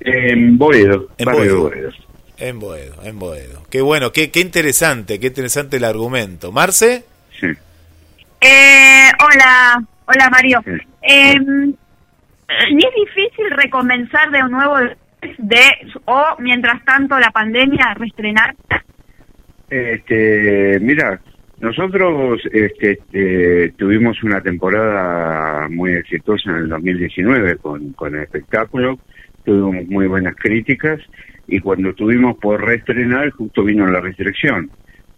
En Boedo, En Boedo. Boedo. En Boedo, en Boedo. Qué bueno, qué, qué interesante, qué interesante el argumento. ¿Marce? Sí. Eh, hola, hola Mario. Sí. Eh, ¿Y es difícil recomenzar de nuevo de o mientras tanto la pandemia reestrenar? Este, mira, nosotros este, este, tuvimos una temporada muy exitosa en el 2019 con, con el espectáculo, tuvimos muy buenas críticas y cuando tuvimos por reestrenar justo vino la restricción.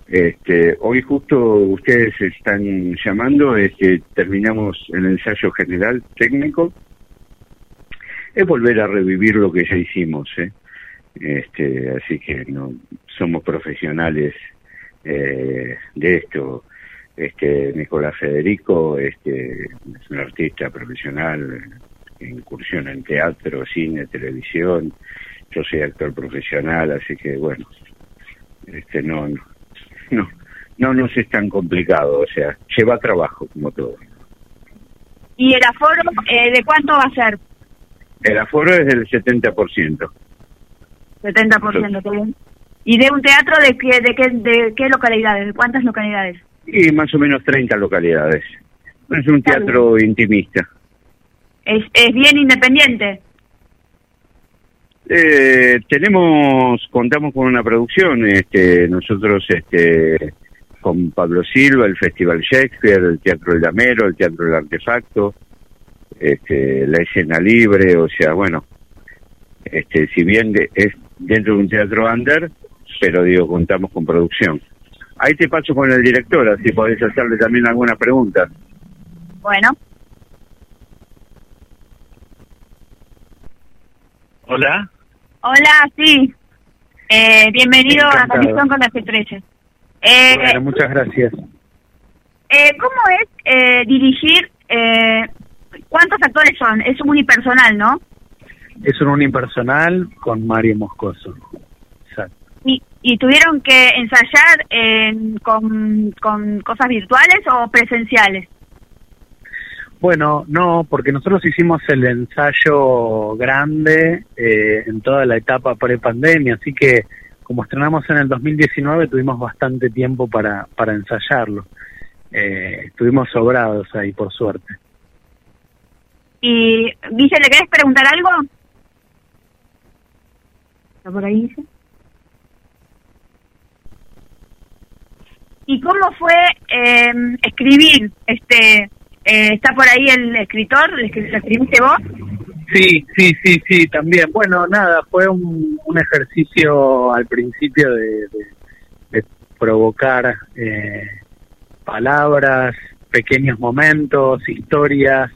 Este, hoy justo ustedes están llamando, este, terminamos el ensayo general técnico, es volver a revivir lo que ya hicimos, ¿eh? este, así que no somos profesionales eh, de esto. Este, Nicolás Federico este, es un artista profesional, que incursiona en teatro, cine, televisión. Yo soy actor profesional, así que bueno, este, no, no, no, no nos es tan complicado, o sea, lleva trabajo como todo. ¿Y el aforo eh, de cuánto va a ser? El aforo es del 70%. 70%, qué bien. ¿Y de un teatro de qué, de qué, de qué localidades? ¿De cuántas localidades? Y más o menos 30 localidades. Es un Está teatro intimista. ¿Es, es bien independiente? Eh, tenemos, contamos con una producción, este, nosotros, este, con Pablo Silva, el Festival Shakespeare, el Teatro del Damero, el Teatro del Artefacto, este, la escena libre, o sea, bueno, este, si bien de- es dentro de un teatro under, pero digo, contamos con producción. Ahí te paso con el director, así podés hacerle también alguna pregunta. Bueno, Hola. hola, sí. Eh, bienvenido a Encantado. Conexión con la C13. Eh, Bueno, muchas gracias. eh, ¿Cómo es eh, dirigir? Eh, ¿Cuántos actores son? Es unipersonal, ¿no? Es un unipersonal con Mario Moscoso. Exacto. ¿Y, y tuvieron que ensayar en- con, con cosas virtuales o presenciales? Bueno, no, porque nosotros hicimos el ensayo grande eh, en toda la etapa pre-pandemia, así que como estrenamos en el 2019 tuvimos bastante tiempo para, para ensayarlo. Eh, estuvimos sobrados ahí, por suerte. Y, Guille, ¿le querés preguntar algo? ¿Está por ahí, Guille? ¿Y cómo fue eh, escribir? este eh, ¿Está por ahí el escritor? ¿Lo escri- lo escribiste vos? Sí, sí, sí, sí, también. Bueno, nada, fue un, un ejercicio al principio de, de- de provocar eh, palabras, pequeños momentos, historias,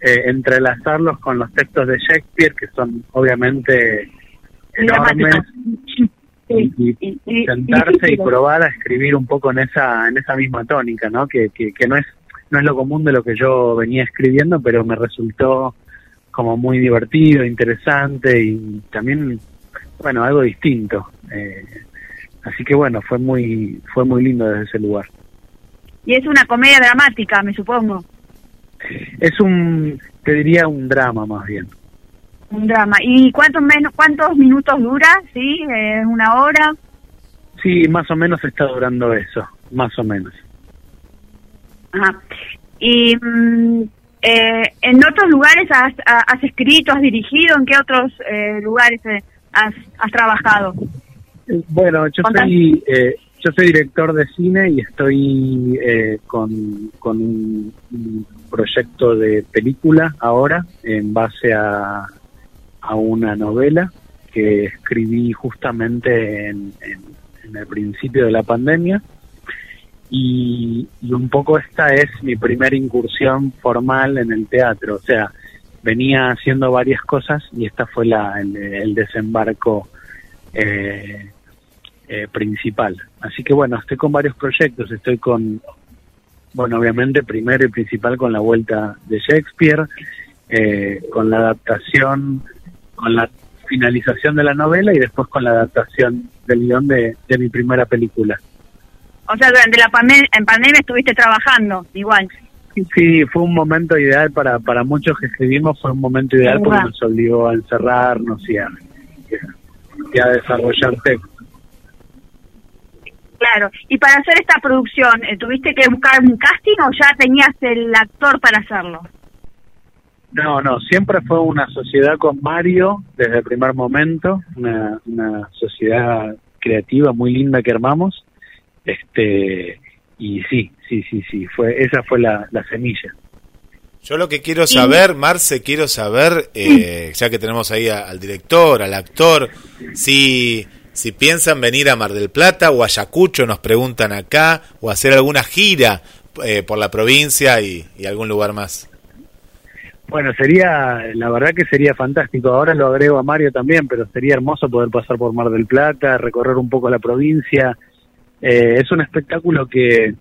eh, entrelazarlos con los textos de Shakespeare, que son obviamente enormes, y, y sentarse y probar a escribir un poco en esa en esa misma tónica, ¿no? Que, que, que no es no es lo común de lo que yo venía escribiendo, pero me resultó como muy divertido, interesante y también, bueno, algo distinto. Eh, así que bueno, fue muy fue muy lindo desde ese lugar. Y es una comedia dramática, me supongo. Es un, te diría, un drama más bien. Un drama. ¿Y cuántos, menos, cuántos minutos dura? ¿Sí? Eh, ¿Una hora? Sí, más o menos está durando eso, más o menos. Ajá. Y mm, eh, en otros lugares has, ha- has escrito, has dirigido, ¿en qué otros eh, lugares eh, has, has trabajado? Eh, Bueno, yo soy eh, yo soy director de cine y estoy eh, con, con un, un proyecto de película ahora en base a, una novela que escribí justamente en, en- en el principio de la pandemia. Y, y un poco esta es mi primera incursión formal en el teatro, o sea, venía haciendo varias cosas y esta fue la, el, el desembarco eh, eh, principal. Así que bueno, estoy con varios proyectos, estoy con, bueno, obviamente primero y principal con la vuelta de Shakespeare, eh, con la adaptación, con la finalización de la novela y después con la adaptación del guion de, de mi primera película. O sea, durante la pandemia, en pandemia estuviste trabajando, igual. Sí, fue un momento ideal para, para muchos que escribimos, fue un momento ideal porque nos obligó a encerrarnos y a, y a desarrollar texto. Claro. Y para hacer esta producción, eh, ¿tuviste que buscar un casting o ya tenías el actor para hacerlo? No, no, siempre fue una sociedad con Mario desde el primer momento, una, una sociedad creativa muy linda que armamos. Este, y sí, sí, sí, sí, fue esa fue la, la semilla. Yo lo que quiero saber, Marce, quiero saber, eh, ya que tenemos ahí a- al director, al actor, si, si piensan venir a Mar del Plata o a Ayacucho, nos preguntan acá, o hacer alguna gira eh, por la provincia y, algún lugar más. Bueno, sería, la verdad que sería fantástico. Ahora lo agrego a Mario también, pero sería hermoso poder pasar por Mar del Plata, recorrer un poco la provincia. Eh, es un espectáculo que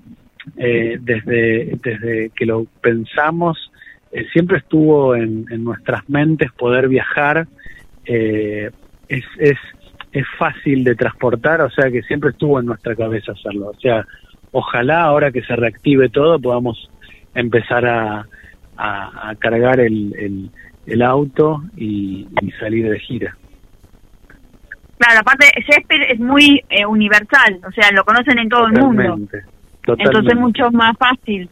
eh, desde, desde que lo pensamos eh, siempre estuvo en, en nuestras mentes poder viajar. Eh, es, es, es fácil de transportar, o sea que siempre estuvo en nuestra cabeza hacerlo. O sea, ojalá ahora que se reactive todo podamos empezar a, a, a cargar el, el, el auto y, y salir de gira. Claro, aparte Shakespeare es muy eh, universal, o sea, lo conocen en todo el mundo. Totalmente, Entonces es mucho más fácil.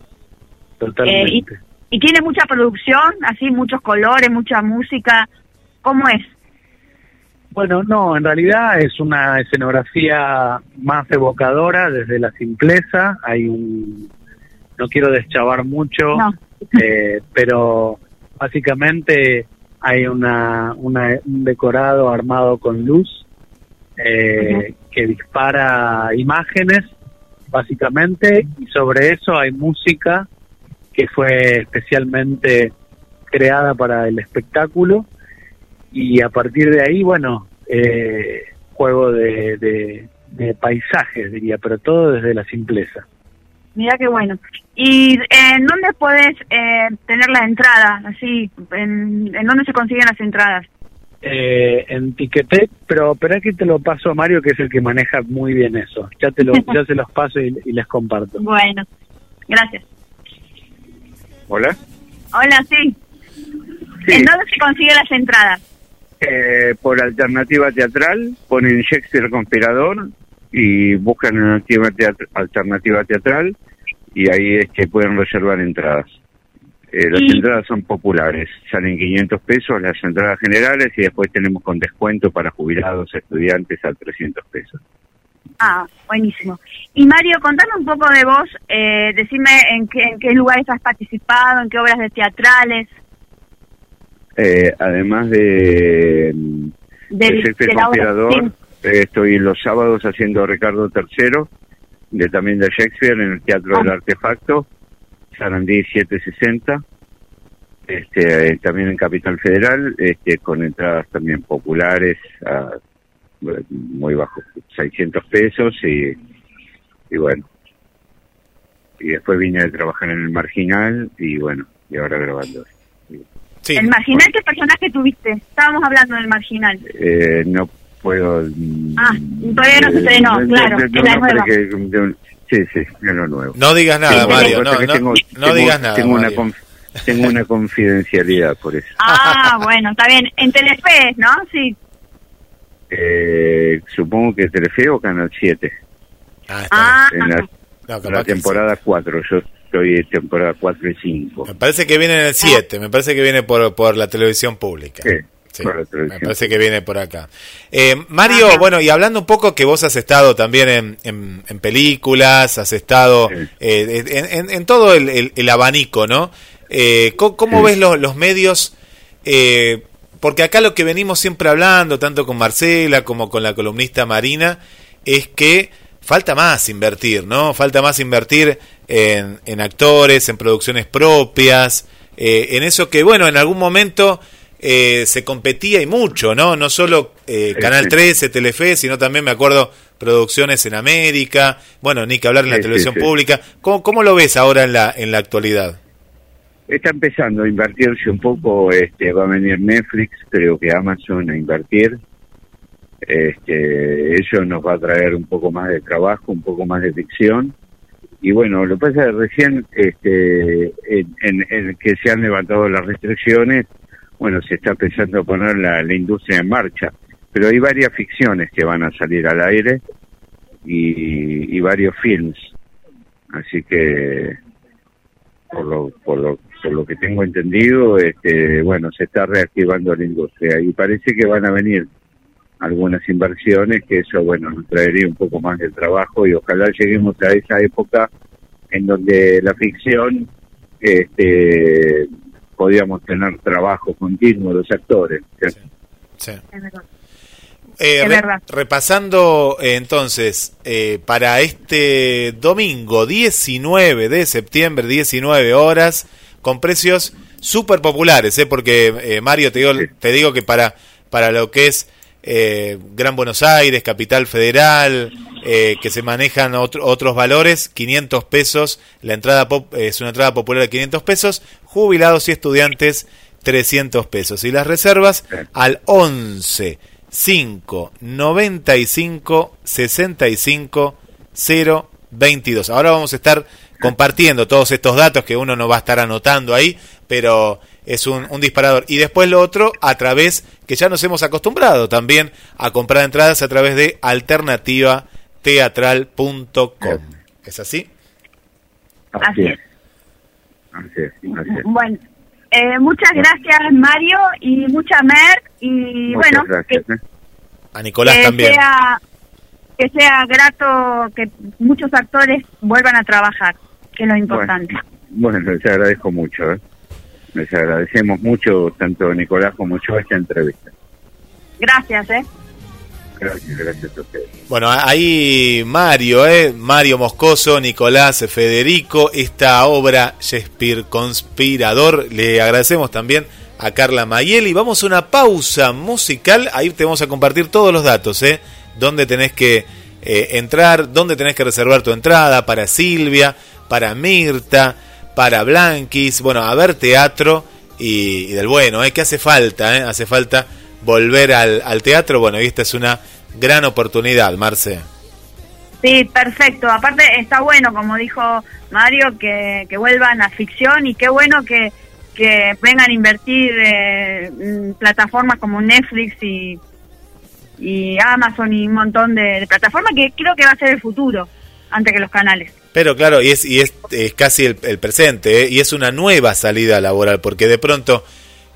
totalmente. Eh, y, y tiene mucha producción, así, muchos colores, mucha música. ¿Cómo es? Bueno, no, en realidad es una escenografía más evocadora desde la simpleza. Hay un, no quiero deschavar mucho, No. eh, pero básicamente hay una, una- un decorado armado con luz eh, que dispara imágenes, básicamente, y sobre eso hay música que fue especialmente creada para el espectáculo y a partir de ahí, bueno, eh, juego de, de, de paisajes, diría, pero todo desde la simpleza. Mira qué bueno. ¿Y en dónde puedes eh, tener la entrada? Así, en, ¿en dónde se consiguen las entradas? Eh, en Ticketek, pero espera que te lo paso a Mario, que es el que maneja muy bien eso. Ya te lo, ya se los paso y, y les comparto. Bueno, gracias. Hola. Hola, sí. Sí, ¿En dónde se consiguen las entradas? Eh, por alternativa teatral, ponen Shakespeare Conspirador y buscan teatr- alternativa teatral y ahí es que pueden reservar entradas. Eh, las Y- entradas son populares, salen 500 pesos las entradas generales y después tenemos con descuento para jubilados, estudiantes a 300 pesos. Ah, buenísimo. Y Mario, contame un poco de vos, eh, decime en qué, en qué lugares has participado, en qué obras de teatrales, Eh, además de, de del, Shakespeare de la obra. Conspirador, Sí. eh, estoy los sábados haciendo Ricardo III, de, también de Shakespeare, en el Teatro del Ah. Artefacto, Sarandí 760, este, eh, también en Capital Federal, este, con entradas también populares, a, muy bajo, 600 pesos, y, y bueno. Y después vine a trabajar en el Marginal, y bueno, y ahora grabando. Sí, El marginal, ¿qué personaje tuviste? Estábamos hablando del marginal. Eh, no puedo. mm, Ah, todavía no se estrenó, claro, la nueva. que- de un- sí, sí, de lo nuevo. no digas nada, Sí, Mario, no, no, tengo- no tengo- digas nada. Tengo una, Mario. conf- tengo una confidencialidad por eso. Ah, bueno, está bien. En Telefe, ¿no? Sí. Eh, supongo que Telefe o Canal 7. Ah, está Ah, En la. No, la temporada 4. Yo estoy en temporada 4 y 5. sí. Me parece que viene en el 7, me parece que viene por, por la televisión pública. Sí, me parece que viene por acá. Eh, Mario, bueno, y hablando un poco que vos has estado también en, en- en películas, has estado Sí. eh, en, en- en todo el, el- el abanico, ¿no? Eh, ¿Cómo, cómo Sí. ves los, los medios? Eh, porque acá lo que venimos siempre hablando, tanto con Marcela como con la columnista Marina, es que falta más invertir, ¿no? Falta más invertir en, en actores, en producciones propias, eh, en eso que, bueno, en algún momento eh, se competía y mucho, ¿no? No solo eh, Canal 13, Telefe, sino también me acuerdo producciones en América, bueno, ni que hablar en la Sí, sí, televisión sí. pública. ¿Cómo, ¿Cómo lo ves ahora en la, en la actualidad? Está empezando a invertirse un poco, este, va a venir Netflix, creo que Amazon a invertir. Este, eso nos va a traer un poco más de trabajo, un poco más de ficción. Y bueno, lo que pasa es que recién este, en, en- que se han levantado las restricciones, bueno, se está empezando a poner la, la industria en marcha. Pero hay varias ficciones que van a salir al aire y, y varios films. Así que por lo, por lo, por lo que tengo entendido, este, bueno, se está reactivando la industria y parece que van a venir algunas inversiones que eso, bueno, nos traería un poco más de trabajo y ojalá lleguemos a esa época en donde la ficción, este, podíamos tener trabajo continuo los actores. Sí. Es verdad. Eh, Es re- verdad. repasando eh, entonces, eh, para este domingo 19 de septiembre, 19 horas, con precios súper populares, ¿eh? porque eh, Mario, te digo, Sí. te digo que para, para lo que es eh, Gran Buenos Aires, Capital Federal, eh, que se manejan otro- otros valores, 500 pesos, la entrada pop- es una entrada popular de 500 pesos, jubilados y estudiantes 300 pesos. Y las reservas al 11 5 95 65 0 22. Ahora vamos a estar compartiendo todos estos datos que uno no va a estar anotando ahí, pero es un, un disparador. Y después lo otro, a través, que ya nos hemos acostumbrado también a comprar entradas a través de alternativateatral.com. ¿Es así? Así es. Así es, así es. Bueno, eh, muchas gracias Mario y mucha Mer y Muchas bueno, gracias. que, ¿eh? A Nicolás que también. sea que sea grato que muchos actores vuelvan a trabajar, que es lo importante. Bueno, les agradezco mucho. ¿eh? Les agradecemos mucho, tanto Nicolás como yo, esta entrevista. Gracias, ¿eh? Gracias, gracias a ustedes. Bueno, ahí Mario, ¿eh? Mario Moscoso, Nicolás Federico, esta obra Shakespeare Conspirador. Le agradecemos también a Carla Mayeli. Vamos a una pausa musical. Ahí te vamos a compartir todos los datos, ¿eh? Dónde tenés que eh, entrar, dónde tenés que reservar tu entrada para Silvia, para Mirta, para Blanquis. Bueno, a ver teatro y, del bueno, ¿eh? Que hace falta, ¿eh? Hace falta volver al, al teatro. Bueno, y esta es una gran oportunidad, Marce. Sí, perfecto. Aparte está bueno, como dijo Mario, que, vuelvan a ficción y qué bueno que, que vengan a invertir eh, plataformas como Netflix y, Amazon y un montón de plataformas que creo que va a ser el futuro antes que los canales. Pero claro, y es, y es, es casi el, el presente, ¿eh? y es una nueva salida laboral, porque de pronto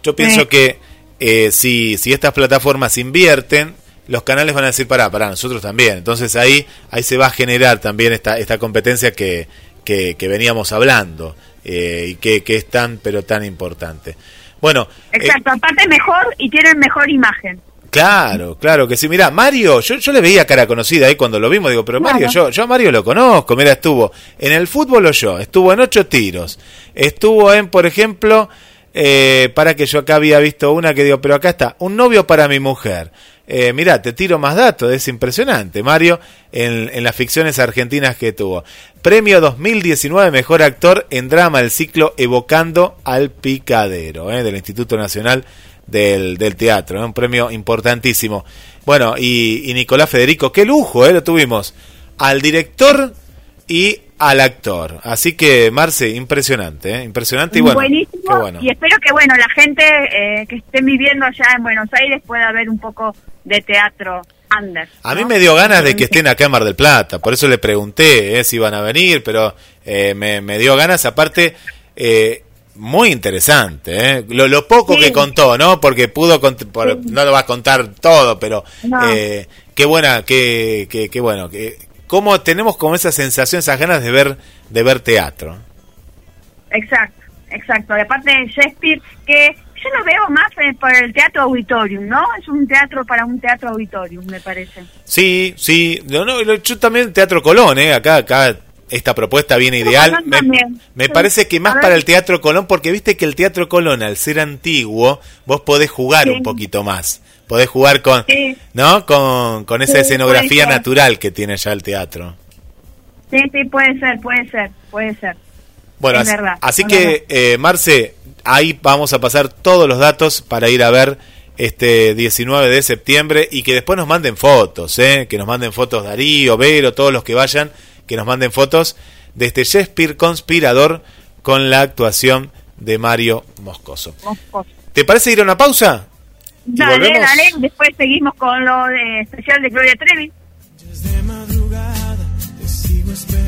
yo pienso Sí. que eh, si, si estas plataformas invierten, los canales van a decir, pará, pará, nosotros también. Entonces ahí, ahí se va a generar también esta, esta competencia que, que, que veníamos hablando, eh, y que, que es tan, pero tan importante. Bueno, eh, Exacto, aparte mejor y tienen mejor imagen. Claro, claro que sí. Mira, Mario, yo, yo le veía cara conocida ahí cuando lo vimos. Digo, pero Mario, yo, yo a Mario lo conozco. Mira, estuvo en el fútbol o yo, estuvo en ocho tiros. Estuvo en, por ejemplo, eh, para que yo acá había visto una que digo, pero acá está, un novio para mi mujer. Eh, mirá, te tiro más datos, es impresionante, Mario, en, en las ficciones argentinas que tuvo. Premio 2019 Mejor Actor en Drama, el ciclo Evocando al Picadero, eh, del Instituto Nacional del, del Teatro, ¿eh? un premio importantísimo. Bueno, y, y Nicolás Federico, qué lujo, eh, lo tuvimos al director y al actor. Así que, Marce, impresionante, ¿eh? impresionante y bueno. Buenísimo. qué bueno. Y espero que, bueno, la gente eh, que esté viviendo allá en Buenos Aires pueda ver un poco de teatro under. A ¿no? mí me dio ganas de que estén acá en Mar del Plata, por eso le pregunté eh, si iban a venir, pero eh, me, me dio ganas, aparte, eh, muy interesante, eh. lo, lo poco Sí. que contó, ¿no? Porque pudo, por- no lo va a contar todo, pero No. eh, qué buena, qué, qué, qué bueno, que, cómo tenemos como esa sensación, esas ganas de ver, de ver teatro. Exacto, exacto. Y aparte de Shakespeare, que yo lo veo más para el teatro auditorium, ¿no? Es un teatro para un teatro auditorium, me parece. Sí, sí. No, no, lo- yo también Teatro Colón, ¿eh? Acá, acá esta propuesta viene ideal. Me, me parece que más para el Teatro Colón, porque viste que el Teatro Colón, al ser antiguo, vos podés jugar Sí. un poquito más. Podés jugar con, Sí. ¿no? Con, con esa Sí, escenografía natural que tiene ya el teatro. Sí, sí, puede ser, puede ser, puede ser. Bueno, Es así, verdad, así que, eh, Marce, ahí vamos a pasar todos los datos para ir a ver este 19 de septiembre y que después nos manden fotos, ¿eh? que nos manden fotos Darío, Vero, todos los que vayan, que nos manden fotos de este Shakespeare conspirador con la actuación de Mario Moscoso. Moscoso. ¿Te parece ir a una pausa? ¿Y Dale, dale, después seguimos con lo de especial de Gloria Trevi. Desde madrugada te sigo esperando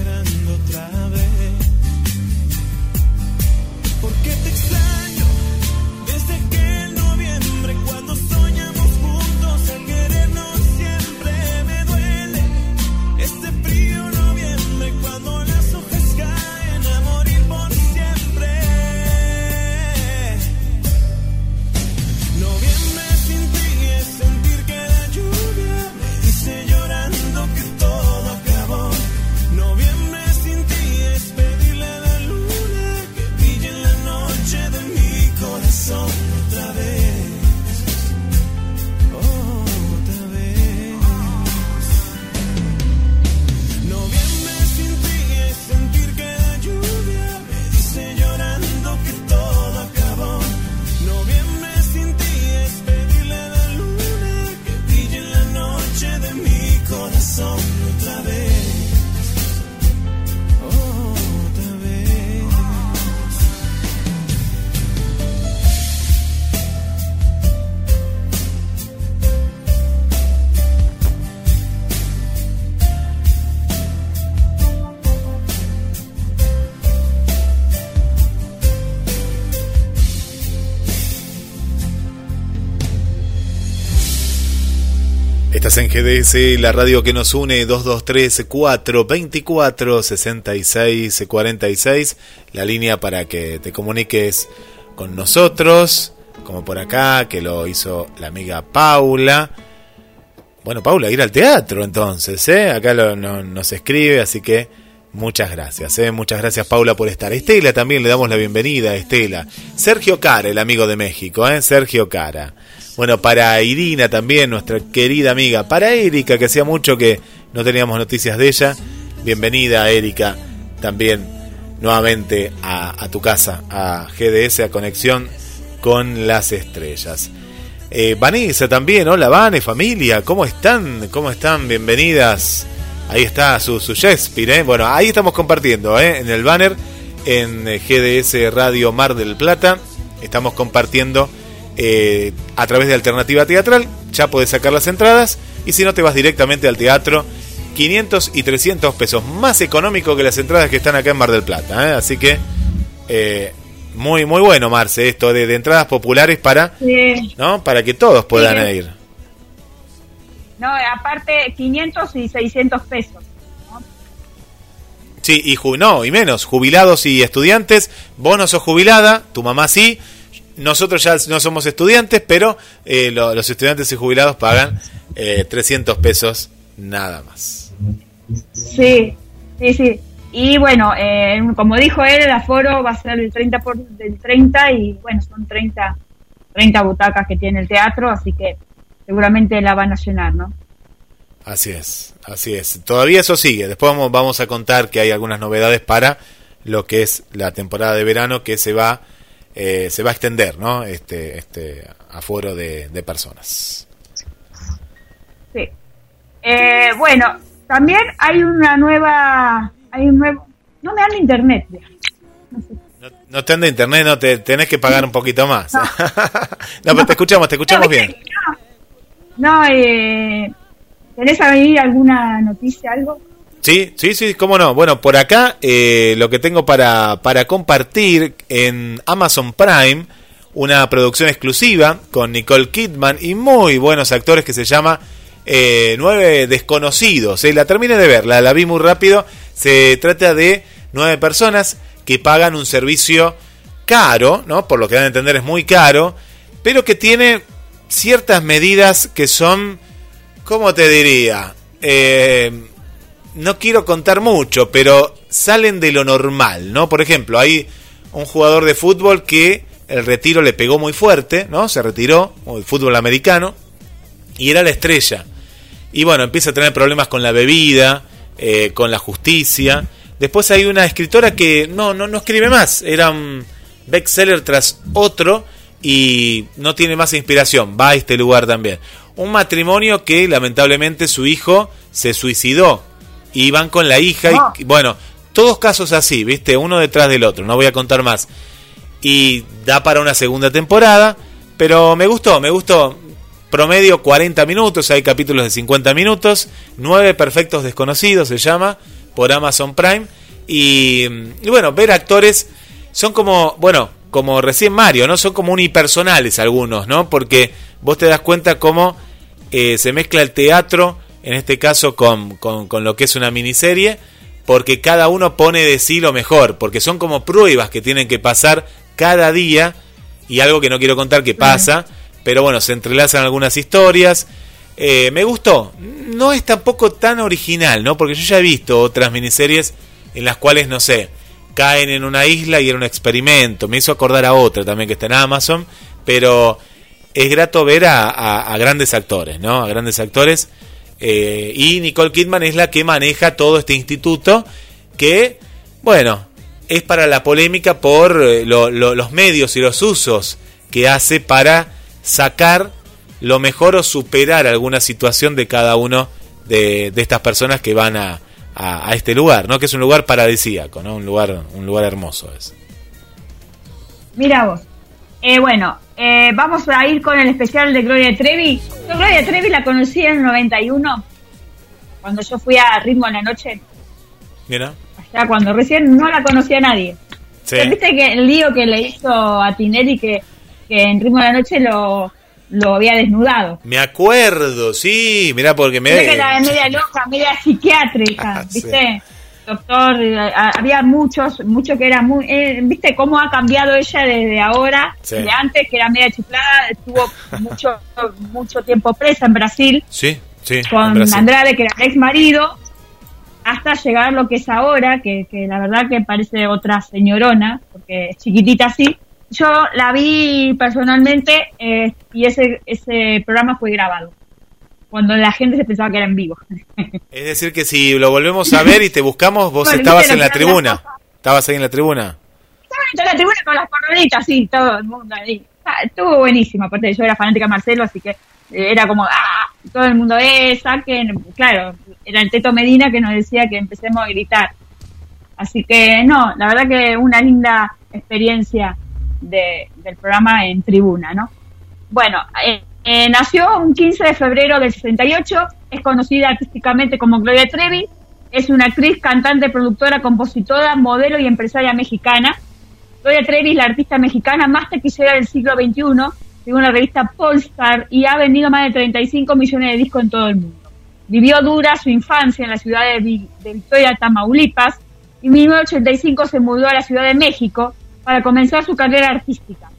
en GDS, la radio que nos une 223 424 66 46, la línea para que te comuniques con nosotros, como por acá, que lo hizo la amiga Paula. Bueno, Paula, ir al teatro entonces, ¿eh? Acá nos escribe, así que muchas gracias, ¿eh? Muchas gracias Paula por estar. Estela también le damos la bienvenida, Estela. Sergio Cara, el amigo de México, ¿eh? Sergio Cara. Bueno, para Irina también, nuestra querida amiga. Para Erika, que hacía mucho que no teníamos noticias de ella. Bienvenida, Erika, también nuevamente a, tu casa, a GDS, a Conexión con las Estrellas. Eh, Vanessa también, hola Vane, familia, ¿cómo están? ¿Cómo están? Bienvenidas. Ahí está su, su Shakespeare, ¿eh? Bueno, ahí estamos compartiendo, ¿eh? En el banner, en eh, GDS Radio Mar del Plata, estamos compartiendo eh, a través de Alternativa Teatral, ya podés sacar las entradas, y si no te vas directamente al teatro, 500 y 300 pesos, más económico que las entradas que están acá en Mar del Plata, ¿eh? Así que, eh, muy, muy bueno, Marce, esto de, de entradas populares para... Sí. ¿no? Para que todos puedan Sí. ir. No, aparte 500 y 600 pesos. Sí, y no, y menos, jubilados y estudiantes. Vos no sos jubilada, tu mamá sí. Nosotros ya no somos estudiantes, pero eh, lo- los estudiantes y jubilados pagan eh, 300 pesos nada más. Sí, sí, sí. Y bueno, eh, como dijo él, el aforo va a ser el 30 por, del 30 y bueno, son 30, 30 butacas que tiene el teatro, así que seguramente la van a llenar, ¿no? Así es, así es. Todavía eso sigue. Después vamos, vamos a contar que hay algunas novedades para lo que es la temporada de verano que se va eh, se va a extender, ¿no? Este este aforo de, de personas. Sí. Eh, bueno, también hay una nueva, hay un nuevo, no me dan internet. vieja. No, no te anda internet, no te tenés que pagar un poquito más. no, pero te escuchamos, te escuchamos No, bien. No, eh, ¿tenés ahí alguna noticia, algo? Sí, sí, sí, cómo no. Bueno, por acá eh, lo que tengo para, para compartir en Amazon Prime, una producción exclusiva con Nicole Kidman y muy buenos actores que se llama eh, Nueve Desconocidos. Eh, la terminé de ver, la, vi muy rápido. Se trata de nueve personas que pagan un servicio caro, ¿no? Por lo que dan a entender es muy caro, pero que tiene ciertas medidas que son, ¿cómo te diría? Eh, no quiero contar mucho, pero salen de lo normal, ¿no? Por ejemplo, hay un jugador de fútbol que el retiro le pegó muy fuerte, ¿no? Se retiró, el fútbol americano, y era la estrella. Y bueno, empieza a tener problemas con la bebida, eh, con la justicia. Después hay una escritora que no, no, no escribe más, era un bestseller tras otro y no tiene más inspiración, va a este lugar también. Un matrimonio que lamentablemente su hijo se suicidó y van con la hija y bueno, todos casos así, ¿viste? Uno detrás del otro, no voy a contar más. Y da para una segunda temporada, pero me gustó, me gustó. Promedio 40 minutos, hay capítulos de 50 minutos, 9 perfectos desconocidos se llama, por Amazon Prime. Y, y bueno, ver actores son como, bueno, como recién Mario, ¿no? Son como unipersonales algunos, ¿no? Porque vos te das cuenta cómo eh, se mezcla el teatro, en este caso con, con, con lo que es una miniserie, porque cada uno pone de sí lo mejor, porque son como pruebas que tienen que pasar cada día y algo que no quiero contar que pasa, pero bueno, se entrelazan algunas historias. Eh, me gustó, no es tampoco tan original, ¿no? Porque yo ya he visto otras miniseries en las cuales, no sé, caen en una isla y era un experimento. Me hizo acordar a otra también que está en Amazon, pero es grato ver a, a- a grandes actores, ¿no? A grandes actores. Eh, y Nicole Kidman es la que maneja todo este instituto que, bueno, es para la polémica por eh, lo- lo- los medios y los usos que hace para sacar lo mejor o superar alguna situación de cada uno de, de estas personas que van a, a- a este lugar, ¿no? Que es un lugar paradisíaco, ¿no? Un lugar, un lugar hermoso es. Mira vos. Eh, bueno, eh, vamos a ir con el especial de Gloria Trevi. Yo Gloria Trevi la conocí en el 91, cuando yo fui a Ritmo en la Noche, Mira. allá cuando recién no la conocía nadie. Sí. ¿Viste que el lío que le hizo a Tinelli que, que en Ritmo de la Noche lo, lo había desnudado? Me acuerdo, sí, mira porque me... Viste que era media loca, media psiquiátrica, Ah, sí. Doctor, eh, había muchos, muchos que eran muy... eh, ¿Viste cómo ha cambiado ella desde ahora? Sí. De antes, que era media chiflada, estuvo mucho mucho tiempo presa en Brasil Sí, sí. con Brasil. Andrade, que era ex marido, hasta llegar a lo que es ahora, que, que la verdad que parece otra señorona, porque es chiquitita así. Yo la vi personalmente eh, y ese, ese programa fue grabado, cuando la gente se pensaba que era en vivo. Es decir, que si lo volvemos a ver y te buscamos, vos Bueno, estabas en la tribuna. Estabas ahí en la tribuna. Estaba en toda la tribuna con las coronitas, sí, todo el mundo ahí. Ah, Estuvo buenísimo, aparte yo era fanática de Marcelo, así que eh, era como, ah, todo el mundo es, saquen, claro, era el Teto Medina que nos decía que empecemos a gritar. Así que no, la verdad que una linda experiencia de, del programa en tribuna, ¿no? Bueno, eh, eh, nació un 15 de febrero del 68, es conocida artísticamente como Gloria Trevi, es una actriz, cantante, productora, compositora, modelo y empresaria mexicana. Gloria Trevi es la artista mexicana más taquillera del siglo XXI, según la revista Polestar, y ha vendido más de 35 millones de discos en todo el mundo. Vivió dura su infancia en la ciudad de, de Victoria, Tamaulipas, y en 1985 se mudó a la Ciudad de México para comenzar su carrera artística.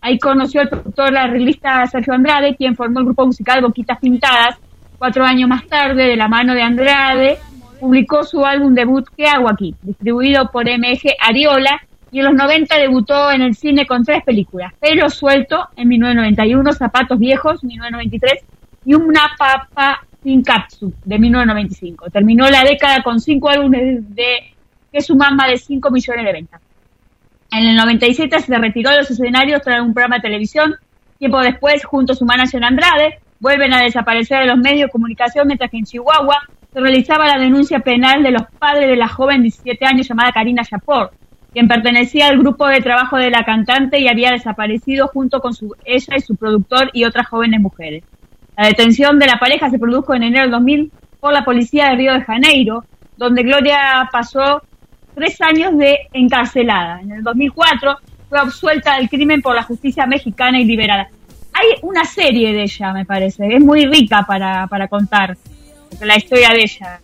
Ahí conoció al productor, la arreglista Sergio Andrade, quien formó el grupo musical Boquitas Pintadas. Cuatro años más tarde, de la mano de Andrade, publicó su álbum debut ¿Qué hago aquí?, distribuido por MG Ariola, y en los 90 debutó en el cine con tres películas, Pelo Suelto en 1991, Zapatos Viejos 1993 y Una Papa sin Capsu de 1995. Terminó la década con cinco álbumes de que suman más de 5 millones de ventas. En el 97 se retiró de los escenarios tras un programa de televisión. Tiempo después, junto a su manager Andrade, vuelven a desaparecer de los medios de comunicación, mientras que en Chihuahua se realizaba la denuncia penal de los padres de la joven de 17 años llamada Karina Yapor, quien pertenecía al grupo de trabajo de la cantante y había desaparecido junto con su, ella y su productor y otras jóvenes mujeres. La detención de la pareja se produjo en enero del 2000 por la policía de Río de Janeiro, donde Gloria pasó tres años de encarcelada. En el 2004 fue absuelta del crimen por la justicia mexicana y liberada. Hay una serie de ella, me parece, es muy rica para, para contar la historia de ella.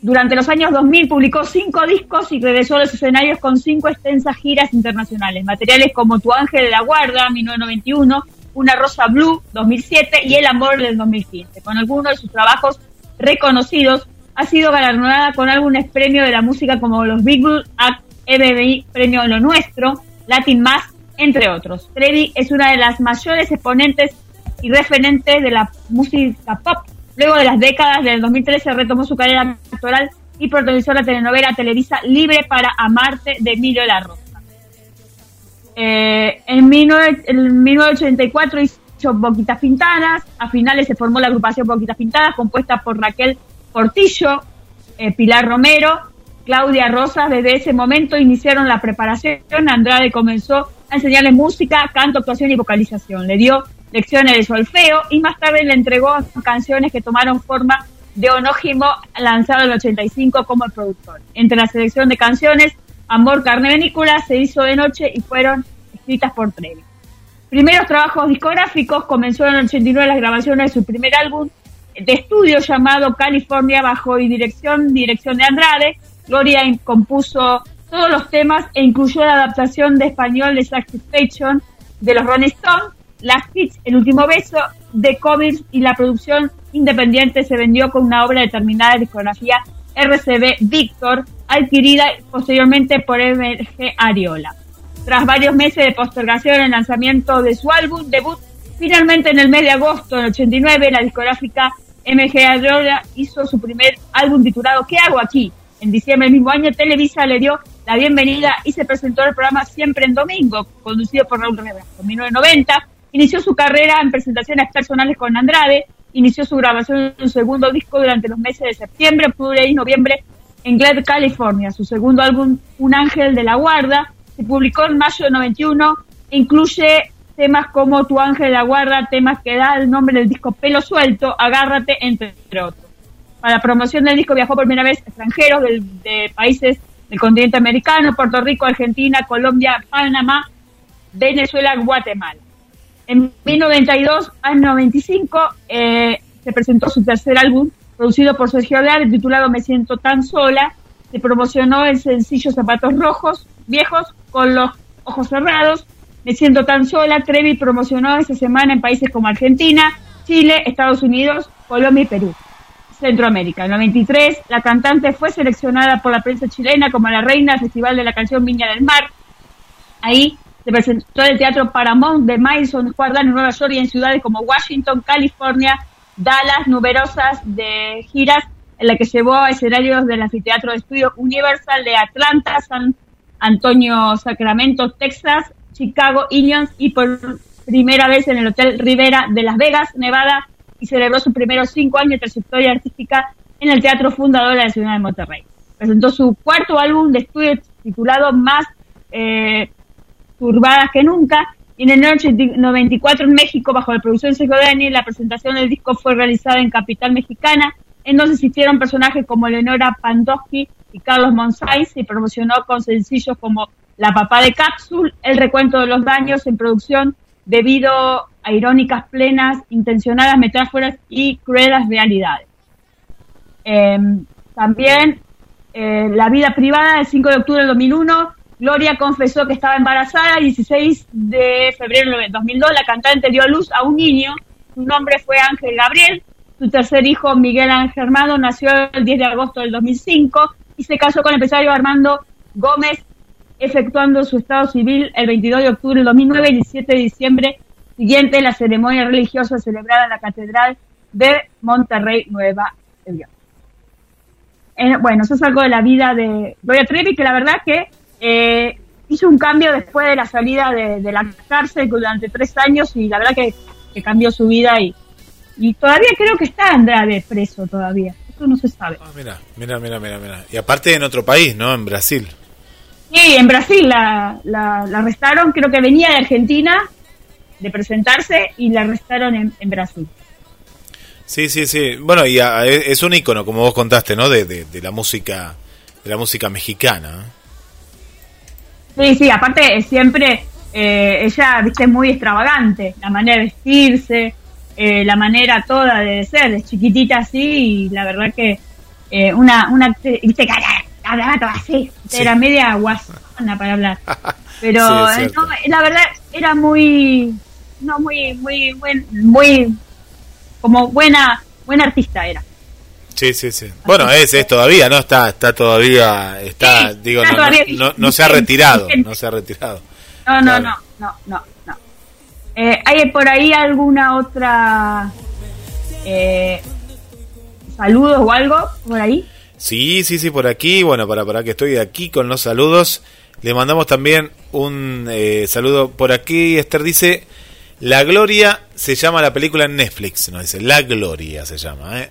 Durante los años 2000 publicó cinco discos y regresó a los escenarios con cinco extensas giras internacionales. Materiales como Tu Ángel de la Guarda, 1991, Una Rosa Blue, 2007 y El Amor del 2015. Con algunos de sus trabajos reconocidos, ha sido galardonada con álbumes premio de la música como los Big Blue Act, EBBI, Premio Lo Nuestro, Latin Más, entre otros. Trevi es una de las mayores exponentes y referentes de la música pop. Luego de las décadas del 2013 retomó su carrera actoral y protagonizó la telenovela Televisa Libre para Amarte de Emilio La Rosa. Eh, en, 19, en 1984 hizo Boquitas Pintadas, a finales se formó la agrupación Boquitas Pintadas, compuesta por Raquel Portillo, eh, Pilar Romero, Claudia Rosas. Desde ese momento iniciaron la preparación. Andrade comenzó a enseñarle música, canto, actuación y vocalización. Le dio lecciones de solfeo y más tarde le entregó canciones que tomaron forma de onógimo lanzado en el 85 como el productor. Entre la selección de canciones, Amor, Carne Venícula se hizo de noche y fueron escritas por Trevi. Primeros trabajos discográficos comenzó en el 89 las grabaciones de su primer álbum de estudio llamado California bajo y dirección, dirección de Andrade. Gloria compuso todos los temas e incluyó la adaptación de español de Satisfaction de los Rolling Stones, las hits El último beso de covers y la producción independiente se vendió con una obra determinada de discografía RCB Victor, adquirida posteriormente por MG Ariola. Tras varios meses de postergación en el lanzamiento de su álbum debut, finalmente en el mes de agosto del 89, la discográfica MG Ariola hizo su primer álbum titulado ¿Qué hago aquí? En diciembre del mismo año, Televisa le dio la bienvenida y se presentó el programa Siempre en Domingo, conducido por Raúl Rivera. En 1990 inició su carrera en presentaciones personales con Andrade, inició su grabación de su segundo disco durante los meses de septiembre, octubre y noviembre en Glad, California. Su segundo álbum, Un Ángel de la Guarda, se publicó en mayo de 91 e incluye temas como Tu Ángel de la Guarda, temas que da el nombre del disco Pelo Suelto, Agárrate, entre otros. Para la promoción del disco viajó por primera vez extranjeros del- de países del continente americano, Puerto Rico, Argentina, Colombia, Panamá, Venezuela, Guatemala. En 1992 al 95 eh, se presentó su tercer álbum, producido por Sergio Leal, titulado Me siento tan sola. Se promocionó el sencillo Zapatos Rojos, viejos, con los ojos cerrados. Me siento tan sola. Trevi promocionó esa semana en países como Argentina, Chile, Estados Unidos, Colombia y Perú. Centroamérica. En el 93, la cantante fue seleccionada por la prensa chilena como la reina del Festival de la Canción Viña del Mar. Ahí se presentó en el Teatro Paramount de Madison Square en Nueva York y en ciudades como Washington, California, Dallas, numerosas de giras en la que llevó a escenarios del anfiteatro de estudio Universal de Atlanta, San Antonio, Sacramento, Texas, Chicago, Illinois y por primera vez en el Hotel Rivera de Las Vegas, Nevada, y celebró sus primeros cinco años de trayectoria artística en el Teatro Fundador de la ciudad de Monterrey. Presentó su cuarto álbum de estudio titulado Más eh, turbadas que nunca. Y en el año 80 94 en México, bajo la producción de Sergio Dani, la presentación del disco fue realizada en Capital Mexicana, en donde asistieron personajes como Leonora Pandowski Carlos Monsáis y promocionó con sencillos como La Papá de Cápsul, El Recuento de los Daños en producción debido a irónicas, plenas, intencionadas metáforas y crueles realidades. Eh, también eh, la vida privada, el 5 de octubre del 2001, Gloria confesó que estaba embarazada. El 16 de febrero de 2002, la cantante dio a luz a un niño. Su nombre fue Ángel Gabriel. Su tercer hijo, Miguel Ángel Armando, nació el 10 de agosto del 2005 y se casó con el empresario Armando Gómez, efectuando su estado civil el 22 de octubre del 2009 y el 17 de diciembre siguiente la ceremonia religiosa celebrada en la Catedral de Monterrey, Nueva York. Eh, bueno, eso es algo de la vida de Gloria Trevi, que la verdad que eh, hizo un cambio después de la salida de, de, la cárcel durante tres años y la verdad que, que cambió su vida y, y, todavía creo que está Andrade preso todavía. Eso no se sabe. Ah, mira, mira, mira, mira, mira. Y aparte en otro país, ¿no? En Brasil. Sí, en Brasil la, la, la arrestaron, creo que venía de Argentina de presentarse y la arrestaron en, en Brasil. Sí, sí, sí. Bueno, y a, es un icono, como vos contaste, ¿no? De, de, de la música, de la música mexicana. Sí, sí. Aparte siempre eh, ella, viste, muy extravagante, la manera de vestirse, eh, la manera toda de ser, es chiquitita así y la verdad que eh, una, una, actriz, viste, que hablaba todo así, era media guasona para hablar. Pero Sí, eh, no, la verdad era muy, no, muy, muy, buen, muy, como buena, buena artista era. Sí, sí, sí. Bueno, es, es todavía, ¿no? Está, está todavía, está, Sí, digo, está no, no, todavía no, no se ha retirado, no se ha retirado. No, no, Claro. no, no, no, no. Eh, ¿Hay por ahí alguna otra eh, saludos o algo por ahí? Sí, sí, sí, por aquí. Bueno, para, para que estoy aquí con los saludos. Le mandamos también un eh, saludo por aquí. Esther dice, La Gloria se llama la película en Netflix. Nos dice, La Gloria se llama, ¿eh?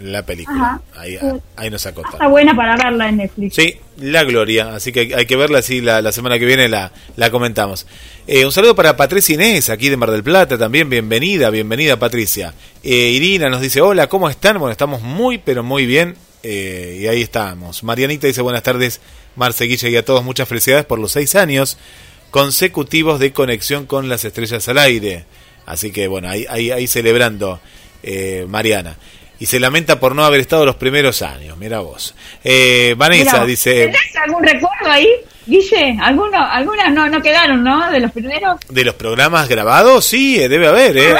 La película. Ahí, ahí nos acota. Está buena para verla en Netflix. Sí, La Gloria. Así que hay que verla, así la, la semana que viene la, la comentamos. Eh, un saludo para Patricia Inés, aquí de Mar del Plata también. Bienvenida, bienvenida Patricia. Eh, Irina nos dice, hola, ¿cómo están? Bueno, estamos muy, pero muy bien. Eh, y ahí estamos. Marianita dice, buenas tardes, Marce Guille y a todos. Muchas felicidades por los seis años consecutivos de conexión con las estrellas al aire. Así que bueno, ahí, ahí, ahí celebrando, eh, Mariana. Y se lamenta por no haber estado los primeros años. Mira vos. Eh, Vanessa Mirá, dice... ¿Tenés algún recuerdo ahí, Guille? ¿Alguno, algunas no, no quedaron, ¿no? De los primeros. ¿De los programas grabados? Sí, eh, debe haber, ¿eh?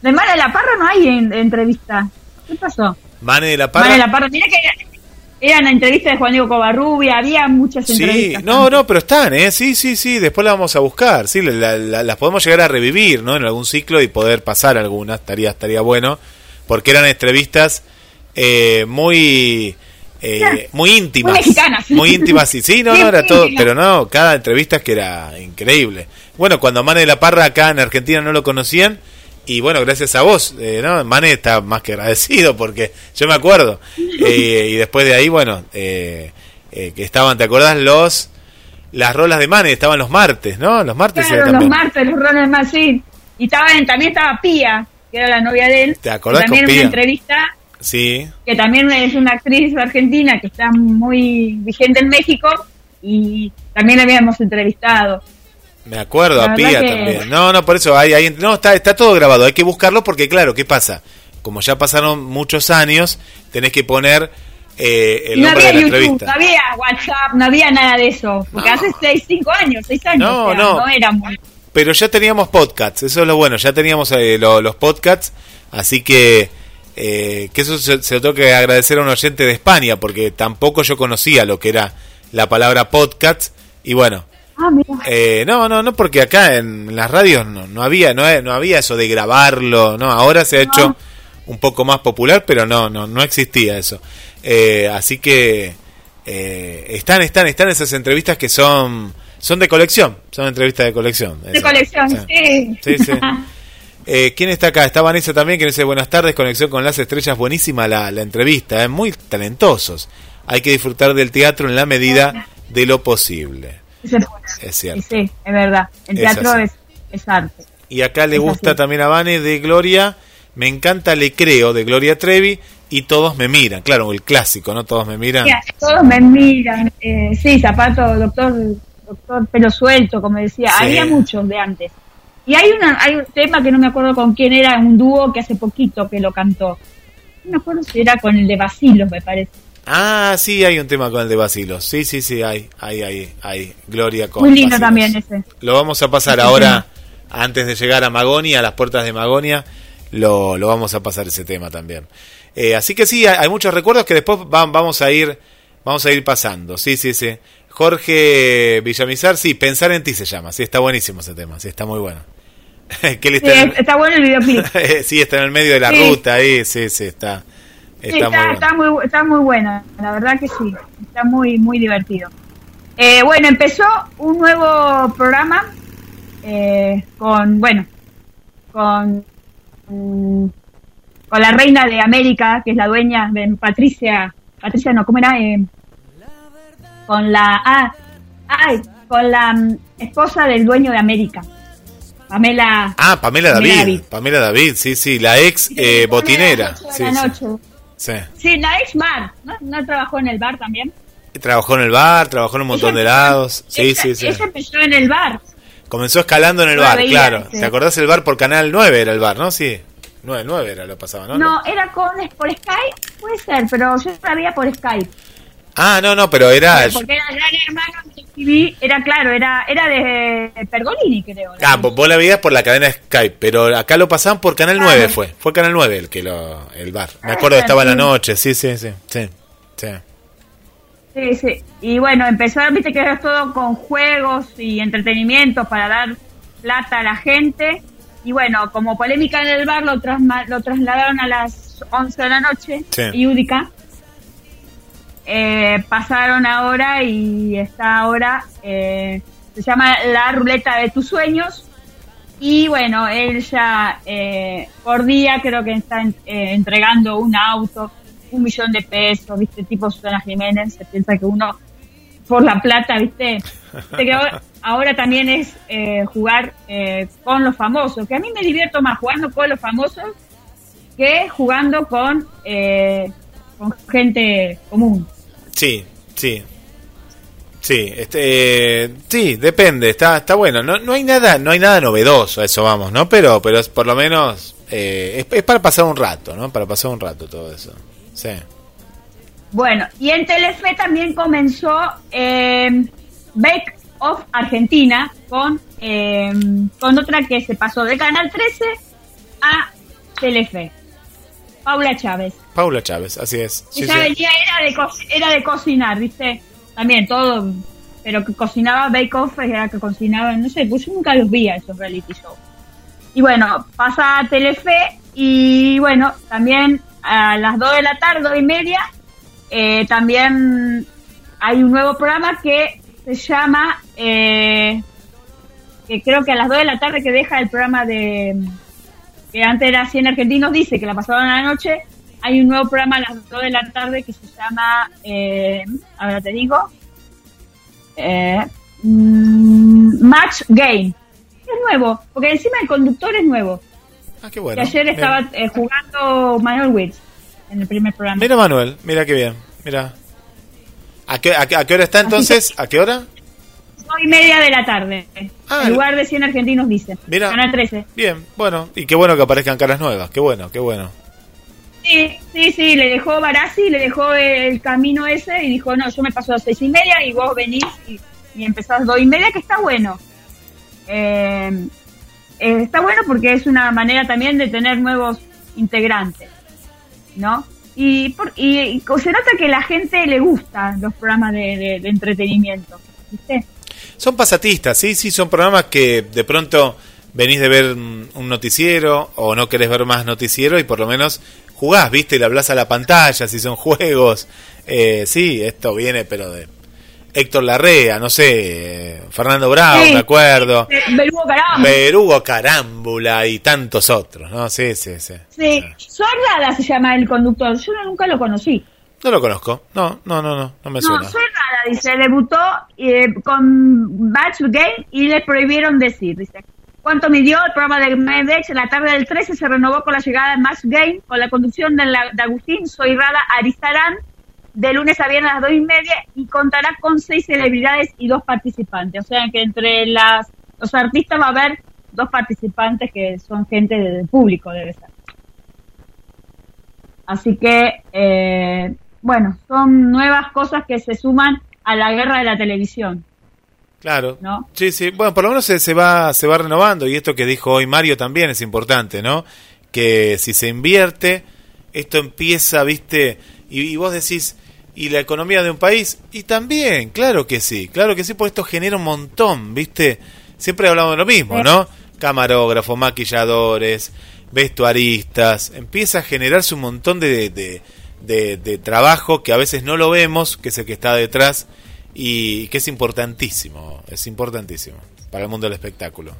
De Mara de la Parra no hay en, entrevista. ¿Qué pasó? Mane de la Mara de Parra. la Parra, mira que era, eran entrevistas de Juan Diego Covarrubia, había muchas Sí, entrevistas. no, no, pero están, ¿eh? Sí, sí, sí, después las vamos a buscar. Sí, la- la- las podemos llegar a revivir, ¿no? En algún ciclo y poder pasar algunas, estaría, estaría bueno. Porque eran entrevistas eh, muy... eh, muy íntimas. Muy mexicanas. Muy íntimas, sí. Sí, no, no, era todo. Pero no, cada entrevista es que era increíble. Bueno, cuando Mane de la Parra acá en Argentina no lo conocían, y bueno, gracias a vos, eh, ¿no? Mane está más que agradecido porque yo me acuerdo. Eh, y después de ahí, bueno, eh, eh, que estaban, ¿te acordás? Los, las rolas de Mane estaban los martes, ¿no? Los martes Claro, los martes, los roles más, sí. Y estaba en- también estaba Pía, que era la novia de él. ¿Te acordás También una entrevista, Sí, que también es una actriz argentina que está muy vigente en México y también la habíamos entrevistado. me acuerdo La a Pía que- también. No, no, por eso hay, hay, no, está, está todo grabado, hay que buscarlo porque claro, ¿qué pasa? Como ya pasaron muchos años, tenés que poner eh, el no nombre había de la YouTube, entrevista. no había WhatsApp, no había nada de eso. Porque No. hace 6, 5 años, 6 años. No, o sea, no. no era muy... Pero ya teníamos podcasts, eso es lo bueno, ya teníamos eh, lo- los podcasts, así que eh, que eso se, se lo tengo que agradecer a un oyente de España, porque tampoco yo conocía lo que era la palabra podcast, y bueno, Ah, eh, no, no, no, porque acá en las radios no, no había, no, no había eso de grabarlo, no, ahora se ha hecho un poco más popular, pero no, no, no existía eso. Eh, así que eh, están, están, están esas entrevistas que son, son de colección, son entrevistas de colección. De colección, sí. Sí, sí. Eh, ¿Quién está acá? Está Vanessa también, que dice buenas tardes, conexión con las estrellas, buenísima la, la entrevista, eh, muy talentosos. Hay que disfrutar del teatro en la medida de lo posible. Es cierto. sí, es verdad. El Es teatro es, es arte. Y acá le gusta así. también a Vane de Gloria, me encanta Le Creo de Gloria Trevi y Todos me miran. Claro, el clásico, ¿no? Todos me miran. Mira, todos me miran. Eh, sí, zapato, doctor, doctor pelo suelto, como decía. Sí. Había muchos de antes. Y hay, una, hay un tema que no me acuerdo con quién era, un dúo que hace poquito que lo cantó. No me acuerdo si era con el de Basilos, me parece. Ah, sí, hay un tema con el de Basilos. Sí, sí, sí, hay, hay, hay, hay. Gloria con Muy lindo Basilos. también ese. Lo vamos a pasar ahora, antes de llegar a Magonia, a las puertas de Magonia, lo, lo vamos a pasar ese tema también. Eh, así que sí, hay, hay muchos recuerdos que después va- vamos a ir, vamos a ir pasando. Sí, sí, sí. Jorge Villamizar, sí, Pensar en ti se llama. Sí, está buenísimo ese tema, sí, está muy bueno. que él Sí, está, en- está bueno el videoclip. sí, está en el medio de la Sí. ruta ahí, sí, sí, está, Sí, está, muy está, bueno. está muy, está muy buena, la verdad que sí, está muy, muy divertido. Eh, bueno, empezó un nuevo programa eh, con, bueno, con, mm, con la reina de América, que es la dueña de Patricia, Patricia no, ¿cómo era? Eh, con la, ah, ay, con la mm, esposa del dueño de América, Pamela. Ah, Pamela Pamela David, David. Pamela David, sí, sí, la ex eh, botinera. Sí, la sí, noche. sí. Sí, la ex bar, ¿no? ¿No trabajó en el bar también? Trabajó en el bar, trabajó en un montón Ella- de lados. Sí, ella, sí, sí. ella empezó en el bar. Comenzó escalando en el la bar, veía, claro. ¿Te acordás el bar por Canal 9 era el bar, no? Sí. 9, 9 era lo pasaba, ¿no? No, era con por Skype, puede ser, pero yo sabía por Skype. Ah, no, no, pero era... Porque era Gran Hermano de TV, era claro, era era de Pergolini, creo. Ah, vos vos la veías por la cadena Skype, pero acá lo pasaban por Canal Claro. 9 fue. Fue Canal 9 el que lo el bar. Me acuerdo que estaba la noche, sí, sí, sí. Sí. sí. Sí, sí. Y bueno, empezó, viste que era todo con juegos y entretenimiento para dar plata a la gente. Y bueno, como polémica en el bar, lo, trasma- lo trasladaron a las 11 de la noche, Sí. y Udica. Eh, pasaron ahora y está ahora, eh, se llama La Ruleta de tus Sueños. Y bueno, él ya eh, por día creo que está en- eh, entregando un auto, un millón de pesos, ¿viste? Tipo Susana Jiménez, se piensa que uno por la plata, ¿viste? Que ahora, ahora también es eh, jugar eh, con los famosos, que a mí me divierto más jugando con los famosos que jugando con, eh, con gente común. Sí, sí. Sí, este, eh, sí, depende, está, está bueno. No, no hay nada, no hay nada novedoso, eso vamos, ¿no? Pero, pero es por lo menos, eh, es, para pasar un rato, ¿no? Para pasar un rato todo eso. Sí. Bueno, y en Telefe también comenzó eh, Bake Off Argentina con, eh, con otra que se pasó de Canal 13 a Telefe. Paula Chávez. Paula Chávez, así es. Sí, ya sí. venía, era de, co- era de cocinar, ¿viste? También todo, pero que cocinaba Bake Off, era que cocinaba, no sé, pues yo nunca los vi a esos reality shows. Y bueno, pasa a Telefe y bueno, también a las 2 de la tarde, 2 y media, eh, también hay un nuevo programa que se llama, eh, que creo que a las 2 de la tarde que deja el programa de, que antes era 100 argentinos, dice que la pasaban a la noche, hay un nuevo programa a las 2 de la tarde que se llama, eh, ahora te digo, eh, mm, Match Game. Es nuevo, porque encima el conductor es nuevo. Ah, qué bueno. que ayer Bien. estaba eh, jugando Manuel Witz en el primer programa. Mira Manuel, mira qué bien, mira. ¿A qué, a, qué, a qué hora está entonces? ¿A qué hora? Y media de la tarde. Ah, en lugar de 100 argentinos dicen. Mira. Canal 13. Bien, bueno, y qué bueno que aparezcan caras nuevas, qué bueno, qué bueno. Sí, sí, sí, le dejó Barassi, le dejó el camino ese y dijo, no, yo me paso a las seis y media y vos venís y, y empezás dos y media, que está bueno. Eh, eh, está bueno porque es una manera también de tener nuevos integrantes, ¿no? Y, por, y, y se nota que la gente le gusta los programas de, de- de entretenimiento, ¿viste? Son pasatistas, sí, sí, son programas que de pronto venís de ver un noticiero o no querés ver más noticiero y por lo menos jugás, viste, le hablas a la pantalla, si son juegos. Eh, sí, esto viene, pero de Héctor Larrea, no sé, eh, Fernando Bravo, Sí. me acuerdo. Eh, Belugo Caramba. Berugo Carámbula y tantos otros, ¿no? Sí, sí, sí. Sí, Sorrada se llama el conductor, yo no- nunca lo conocí. No lo conozco, no, no, no, no, no me No, suena. soy rara, dice, debutó eh, con Batch Game y le prohibieron decir, dice. ¿Cuánto midió el programa de Medex? En la tarde del 13 se renovó con la llegada de Match Game, con la conducción de, Agustín Soyrada Arizarán, de lunes a viernes a las dos y media, y contará con seis celebridades y dos participantes. O sea que entre las los artistas va a haber dos participantes que son gente del público, debe ser. Así que, eh, bueno, son nuevas cosas que se suman a la guerra de la televisión. Claro. ¿No? Sí, sí. Bueno, por lo menos se, se va se va renovando y esto que dijo hoy Mario también es importante, ¿no? Que si se invierte, esto empieza, ¿viste? Y, y vos decís, ¿y la economía de un país? Y también, claro que sí, claro que sí, porque esto genera un montón, ¿viste? Siempre hablamos de lo mismo, ¿no? Camarógrafos, maquilladores, vestuaristas, empieza a generarse un montón de, de, de- de trabajo que a veces no lo vemos, que es el que está detrás y que es importantísimo, es importantísimo para el mundo del espectáculo.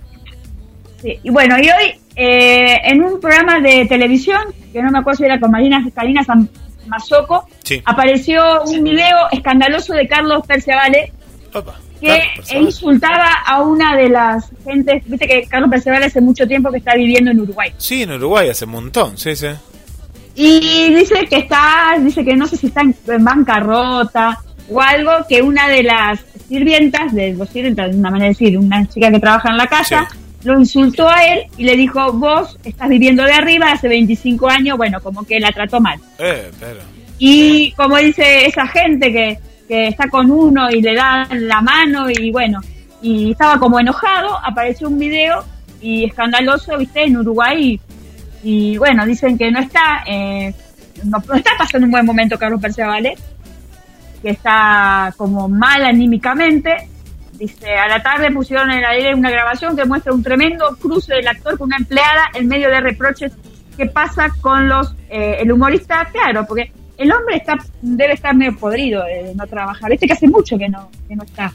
Sí, Y bueno, y hoy eh, en un programa de televisión, que no me acuerdo si era con Marina Karina San Mazoco, Sí. apareció un video escandaloso de Carlos Perciavale Opa, que personal. insultaba a una de las gentes, viste que Carlos Perciavale hace mucho tiempo que está viviendo en Uruguay. Sí, en Uruguay hace un montón, sí, sí. Y dice que está, dice que no sé si está en, en bancarrota o algo, que una de las sirvientas, de los sirvientas, de una manera de decir, una chica que trabaja en la casa, lo insultó a él y le dijo, vos estás viviendo de arriba hace 25 años, bueno, como que la trató mal. Eh, pero. Y como dice esa gente que, que está con uno y le da la mano y bueno, y estaba como enojado, apareció un video y escandaloso, viste, en Uruguay y, bueno, dicen que no está, eh, no, está pasando un buen momento Carlos Percevale, que está como mal anímicamente. Dice, a la tarde pusieron en el aire una grabación que muestra un tremendo cruce del actor con una empleada en medio de reproches que pasa con los eh, el humorista, claro, porque el hombre está debe estar medio podrido de no trabajar. Viste que hace mucho que no que no está.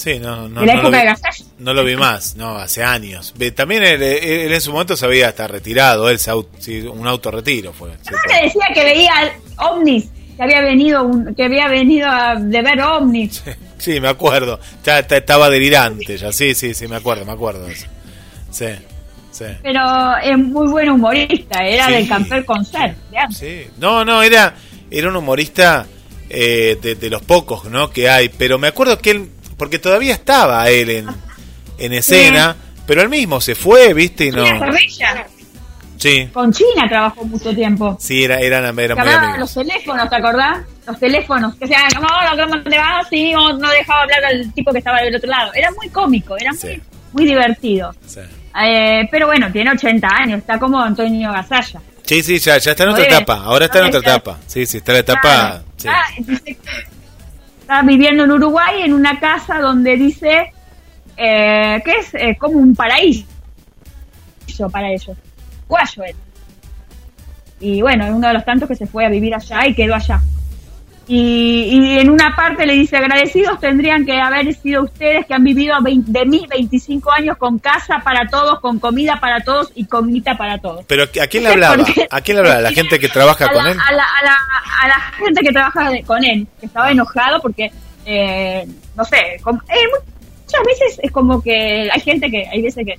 Sí, no, no, de la no, época lo de no lo vi más, no, hace años. También él, él en su momento se había hasta retirado, él se au- sí, un autorretiro fue. sí, No le decía que veía ovnis, que había venido un, que había venido a, de ver ovnis. Sí, me acuerdo. Ya, ya estaba delirante ya. Sí, sí, sí, me acuerdo, me acuerdo. Sí, sí. Pero es muy buen humorista, era Sí. del Camper Concert. Sí. No, no, era, era un humorista eh, de, de los pocos, ¿no? Que hay. Pero me acuerdo que él, porque todavía estaba él en, en escena, pero él mismo se fue, ¿viste? Y no. Sí, con China trabajó mucho tiempo. sí, era, eran, eran muy amigos. los teléfonos, ¿te acordás? Los teléfonos, que decían, ¿cómo, ¿cómo te vas? Sí, o no dejaba hablar al tipo que estaba del otro lado. Era muy cómico, era muy, Sí. muy divertido. Sí. Eh, pero bueno, tiene 80 años, está como Antonio Gasalla. Sí, sí, ya, ya está en otra etapa. Ahora está en otra etapa. Sí, sí, está en la etapa. Sí. Está viviendo en Uruguay en una casa donde dice eh, que es eh, como un paraíso para ellos. Guayo él. Y bueno, es uno de los tantos que se fue a vivir allá y quedó allá. Y, y en una parte le dice, agradecidos tendrían que haber sido ustedes que han vivido 20 de mis 25 años con casa para todos, con comida para todos y comida para todos. Pero ¿a quién le hablaba? ¿A quién le hablaba? ¿La gente que trabaja a con la, él? A la, a, la, a la gente que trabaja con él, que estaba enojado porque, eh, no sé, como- eh, muchas veces es como que hay gente que, hay veces que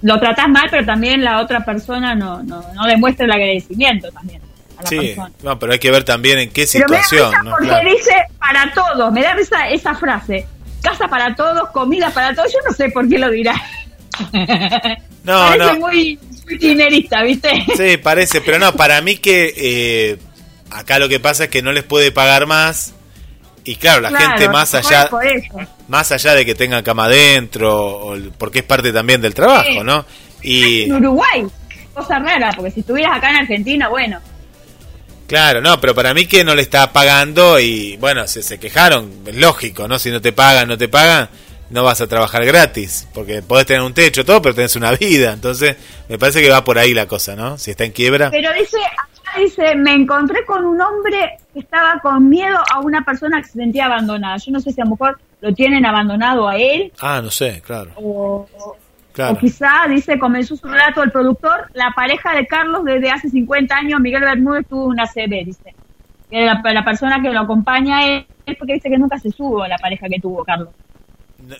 lo tratás mal, pero también la otra persona no, no, no demuestra el agradecimiento también a la Sí, persona. no, pero hay que ver también en qué Pero me da situación. risa ¿no? porque Claro. dice para todos, me da risa esa frase. Casa para todos, comida para todos. Yo no sé por qué lo dirá. No, Parece no. muy, muy kirchnerista, ¿viste? Sí, parece, pero no, para mí que eh, acá lo que pasa es que no les puede pagar más. Y claro, la Claro, gente más allá más allá de que tengan cama adentro, o porque es parte también del trabajo, Sí. ¿no? Y En Uruguay, cosa rara, porque si estuvieras acá en Argentina, bueno. Claro, no, pero para mí que no le está pagando y bueno, se, se quejaron, es lógico, ¿no? Si no te pagan, no te pagan, no vas a trabajar gratis, porque podés tener un techo, todo, pero tenés una vida, entonces me parece que va por ahí la cosa, ¿no? Si está en quiebra. Pero dice, acá dice, me encontré con un hombre que estaba con miedo a una persona que se sentía abandonada. Yo no sé si a lo mejor lo tienen abandonado a él Ah, no sé, claro, o, o claro. quizá, dice, comenzó su relato el productor, la pareja de Carlos desde hace 50 años, Miguel Bermúdez tuvo una CB, dice. Que la, la persona que lo acompaña él, porque dice que nunca se subo la pareja que tuvo Carlos.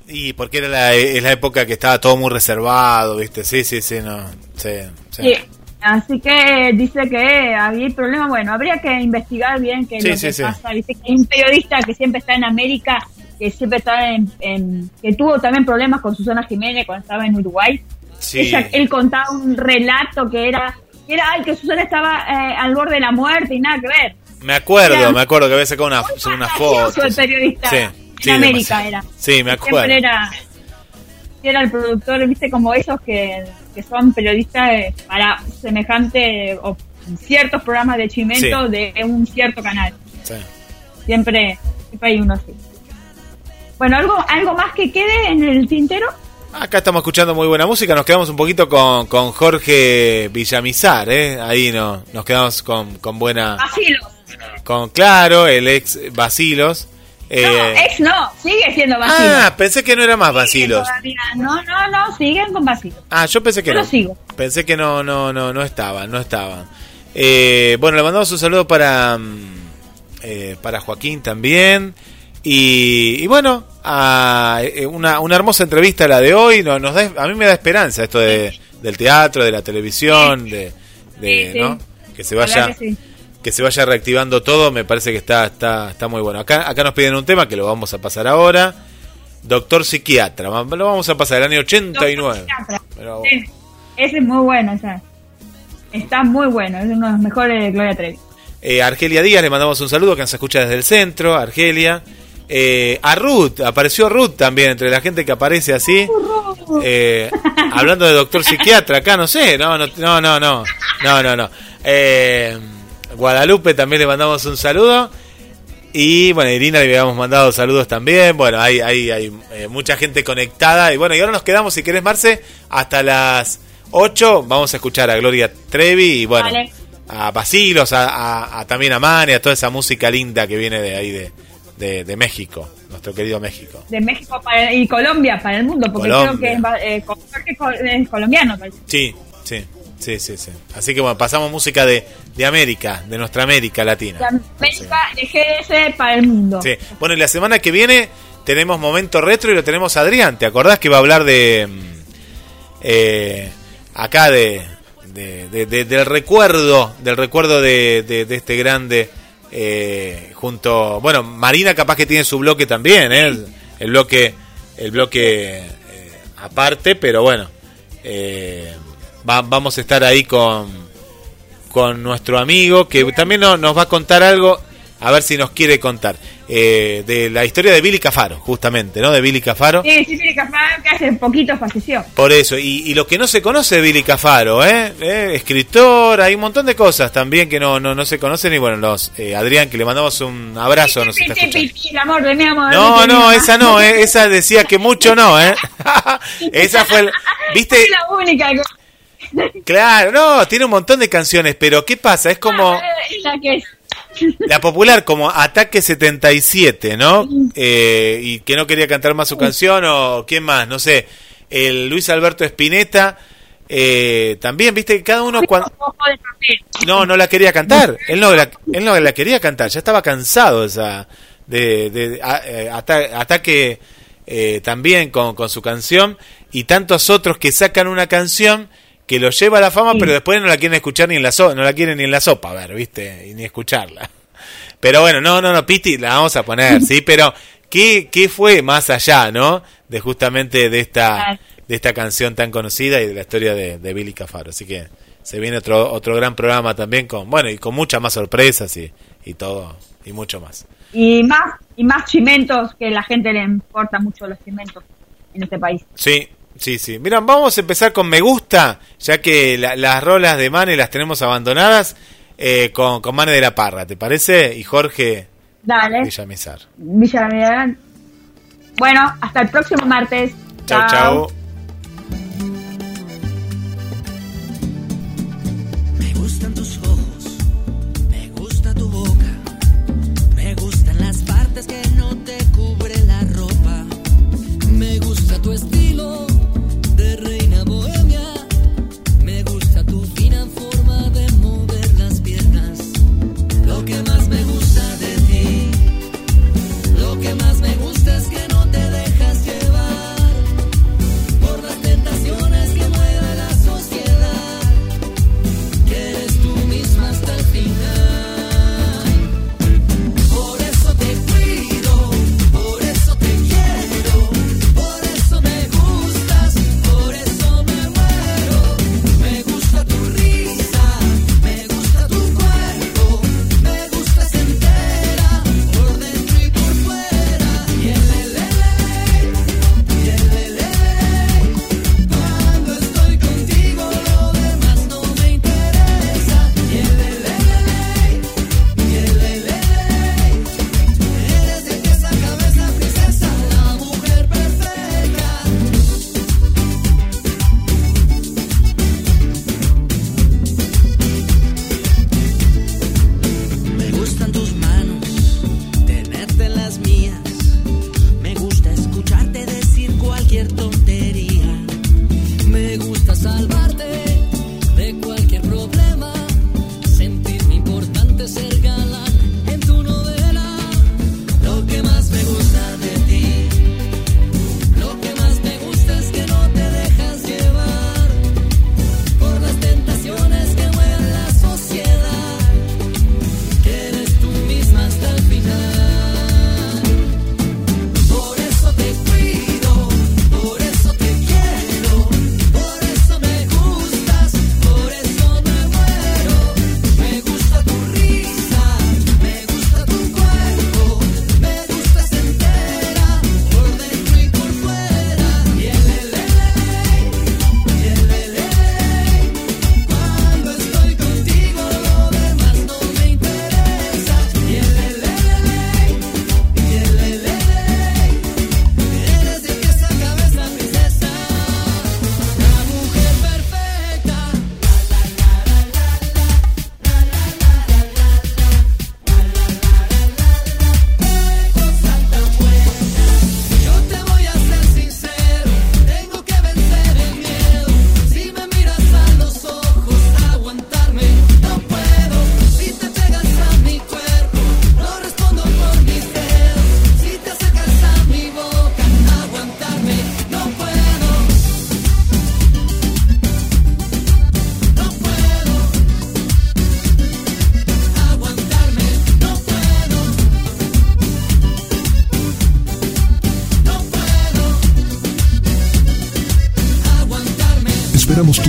Y porque era la, es la época que estaba todo muy reservado, ¿viste? Sí, sí, sí, no. Sí, sí. Sí, así que dice que había problema. Bueno, habría que investigar bien qué es Sí, lo que pasa. Dice que hay un periodista que siempre está en América, que siempre está en, en- que tuvo también problemas con Susana Jiménez cuando estaba en Uruguay. Sí. Ella- él contaba un relato que era, que era ay, que Susana estaba eh, al borde de la muerte y nada que ver. Me acuerdo, Era- me acuerdo que había sacado una, una foto. El periodista Sí, en América demasiado. era. Sí, me acuerdo. Siempre era, era el productor, viste, como esos que, que son periodistas eh, para semejante o ciertos programas de chimento de un cierto canal. Siempre, siempre hay uno así. Bueno, algo, algo más que quede en el tintero. Acá estamos escuchando muy buena música, nos quedamos un poquito con, con Jorge Villamizar, ¿eh? Ahí no, nos quedamos con, con buena... Basilos. Con, claro, el ex Basilos. Eh, No, ex no, sigue siendo Basilos. ah, pensé que no era más Basilos. No, no, no, siguen con Basilos. Ah, yo pensé que Yo no. lo sigo. Pensé que no, no, no, no estaban, no estaban. Eh, bueno, le mandamos un saludo para, mm, eh, para Joaquín también. Y, y bueno, a, eh, una, una hermosa entrevista la de hoy. No, nos da, a mí me da esperanza esto de, del teatro, de la televisión, de, de. ¿no? que se vaya que se vaya reactivando todo, me parece que está, está, está muy bueno. Acá, acá nos piden un tema que lo vamos a pasar ahora. Doctor Psiquiatra. Lo vamos a pasar el año 89. Psiquiatra. Pero- Sí, ese es muy bueno, sea, está muy bueno, es uno de los mejores de Gloria Trevi. Eh, Argelia Díaz, le mandamos un saludo que nos escucha desde el centro, Argelia. Eh, a Ruth, apareció Ruth también, entre la gente que aparece así. Eh, hablando de doctor psiquiatra, acá no sé, no, no, no, no, no, no, no. no. Eh, Guadalupe también le mandamos un saludo. Y bueno, Irina le habíamos mandado saludos también. Bueno, hay, hay, hay eh, mucha gente conectada. Y bueno, y ahora nos quedamos, si querés, Marce, hasta las 8. Vamos a escuchar a Gloria Trevi y bueno, Vale. a Basilos, a, a- a- también a Mane, a toda esa música linda que viene de ahí de, de, de México, nuestro querido México. De México para, y Colombia para el mundo, porque Colombia. creo que es, eh, es colombiano. Sí, sí, sí, sí, sí. Así que bueno, pasamos música de, de América, de nuestra América Latina. De América, de GDS para el mundo. Sí. Bueno, y la semana que viene tenemos momento retro y lo tenemos a Adrián. ¿Te acordás que va a hablar de mm, eh, acá de, de- de- de- del recuerdo, del recuerdo de este grande eh, junto, bueno, Marina capaz que tiene su bloque también, ¿eh? el, el bloque, el bloque eh, aparte, pero bueno, eh, va- vamos a estar ahí con con nuestro amigo que también no- nos va a contar algo, a ver si nos quiere contar, eh, de la historia de Billy Cafaro, justamente, ¿no? De Billy Cafaro. Sí, sí, sí, que fue- que hace poquito falleció. Por eso, y, y lo que no se conoce de Billy Cafaro, ¿eh? Eh, Escritor, hay un montón de cosas también que no, no, no se conocen y bueno, los eh, Adrián, que le mandamos un abrazo, nos está Pi, pi, escuchando. pi, el amor mi amor. No, mi no, esa no, ¿eh? esa decía que mucho no, ¿eh? esa fue, el- ¿viste? La única que... Claro, no, tiene un montón de canciones, pero ¿qué pasa? Es como... Es la que es. La popular como Ataque 77, ¿no? Eh, y que no quería cantar más su canción o quién más, no sé. El Luis Alberto Spinetta eh, también, viste que cada uno cuando no no la quería cantar, él no la, él no la quería cantar, ya estaba cansado esa de, de- a- eh, ata- Ataque eh, también con, con su canción. Y tantos otros que sacan una canción que lo lleva a la fama, Sí. pero después no la quieren escuchar ni en la so no la quieren ni en la sopa, a ver, ¿viste? Y ni escucharla. Pero bueno, no, no, no, Piti, la vamos a poner, ¿sí? Pero, ¿qué, qué fue más allá, no? De justamente de esta, Claro. de esta canción tan conocida y de la historia de, de Billy Cafaro. Así que se viene otro, otro gran programa también con, bueno, y con muchas más sorpresas y, y todo, y mucho más. Y más, y más chimentos, que la gente le importa mucho los chimentos en este país. Sí, sí, sí. Mira, vamos a empezar con Me Gusta, ya que la- las rolas de Mane las tenemos abandonadas, eh, con, con Mane de la Parra, ¿te parece? Y Jorge Dale, Villamizar. Villa Miradán. Bueno, hasta el próximo martes. Chao, chao. Me gustan tus ojos, me gusta tu boca, me gustan las partes que no te cubre la ropa. Me gusta tu estilo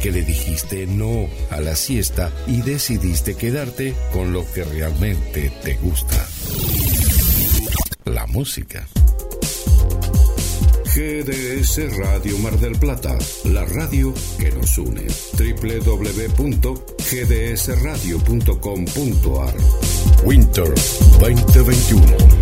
porque le dijiste no a la siesta y decidiste quedarte con lo que realmente te gusta. La música. GDS Radio Mar del Plata, la radio que nos une. www.gdsradio.com.ar Winter 2021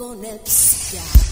con el psiquiatra.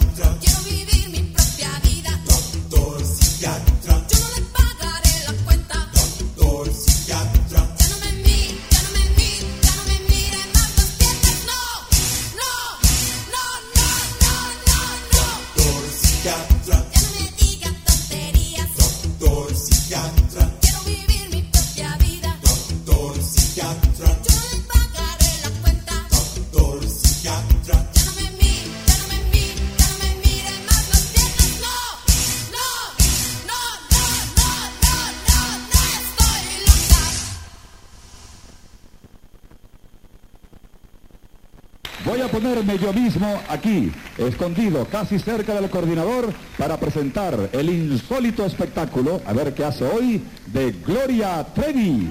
jump, jump. aquí, escondido casi cerca del coordinador, para presentar el insólito espectáculo, a ver qué hace hoy, de Gloria Trevi.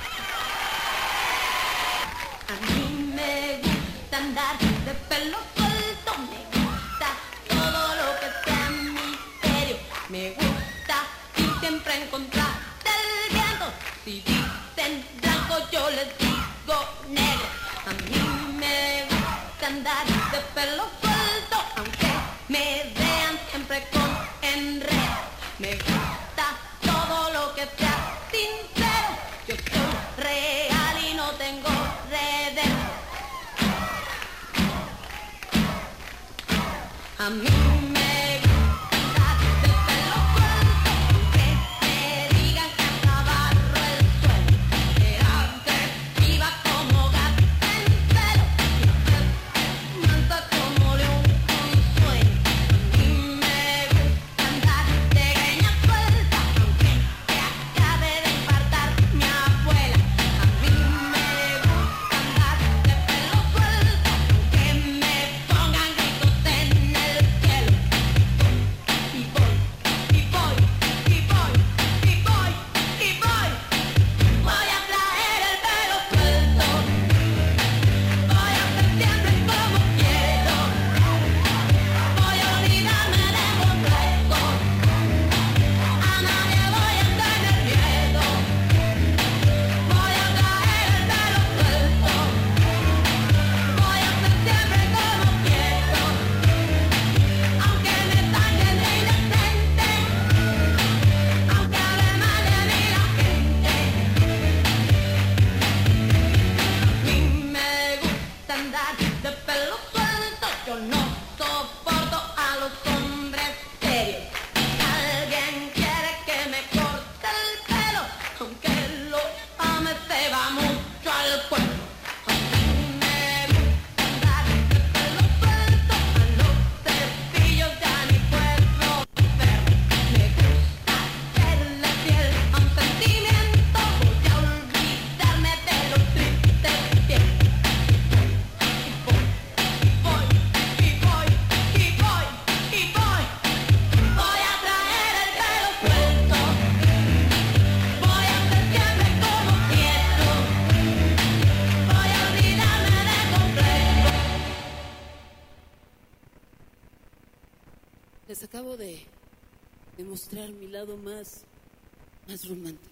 Más romántico.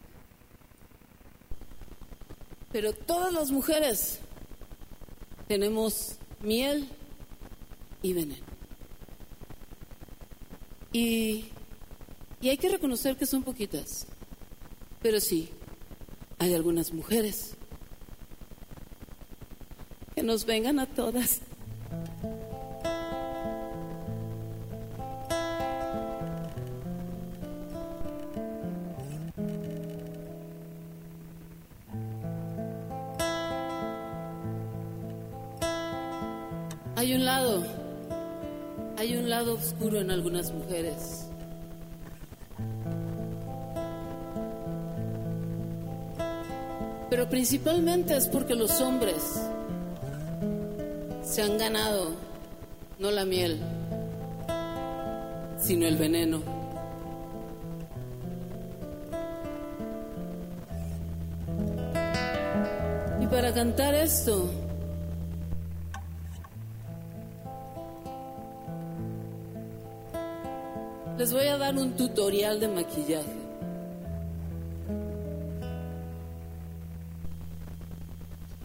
Pero todas las mujeres tenemos miel y veneno. Y, y hay que reconocer que son poquitas. Pero sí, hay algunas mujeres que nos vengan a todas. Oscuro en algunas mujeres. Pero principalmente es porque los hombres se han ganado no la miel, sino el veneno. Y para cantar esto, les voy a dar un tutorial de maquillaje.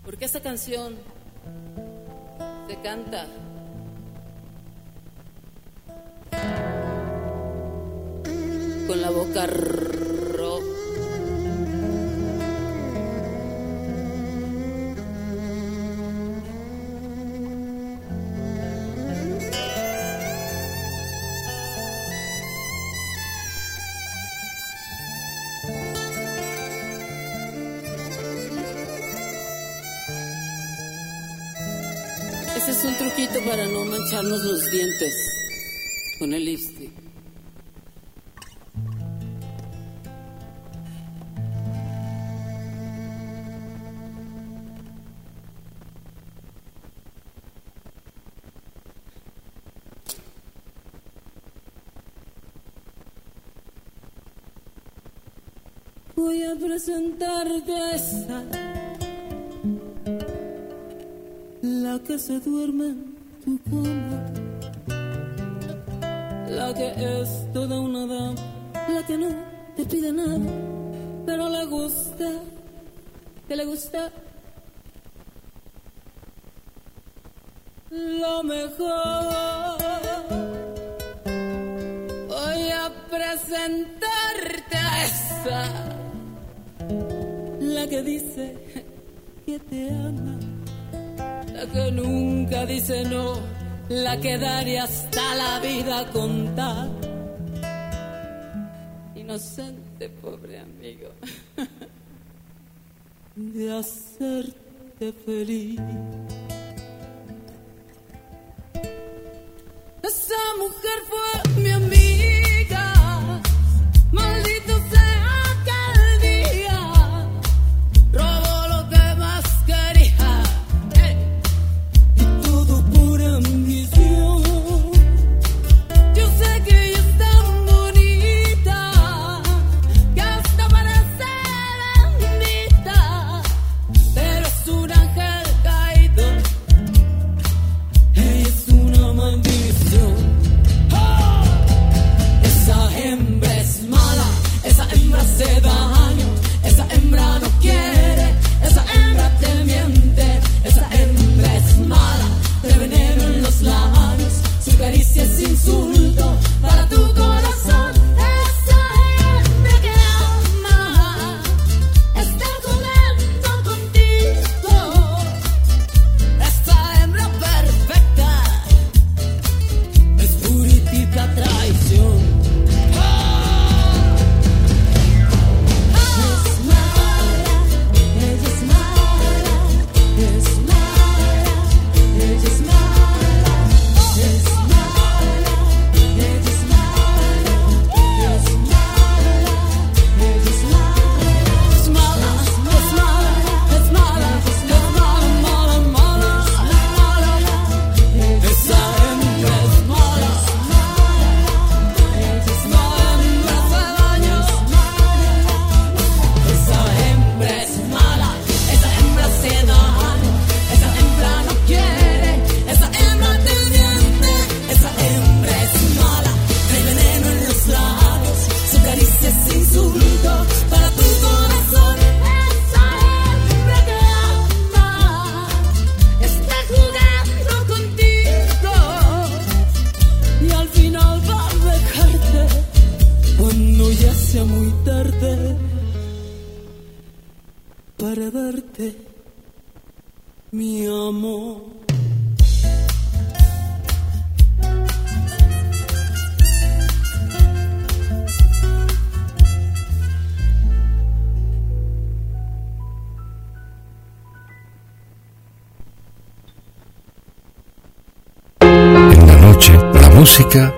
Porque esta canción se canta con la boca no mancharnos los dientes con el lipstick. Voy a presentarte a esa la que se duerme la que es toda una dama, la que no te pide nada, pero le gusta, que le gusta lo mejor. Voy a presentarte a esa, la que dice que te ama la que nunca dice no, la que daría hasta la vida contar. Inocente, pobre amigo, de hacerte feliz. Esa mujer fue mi amiga, música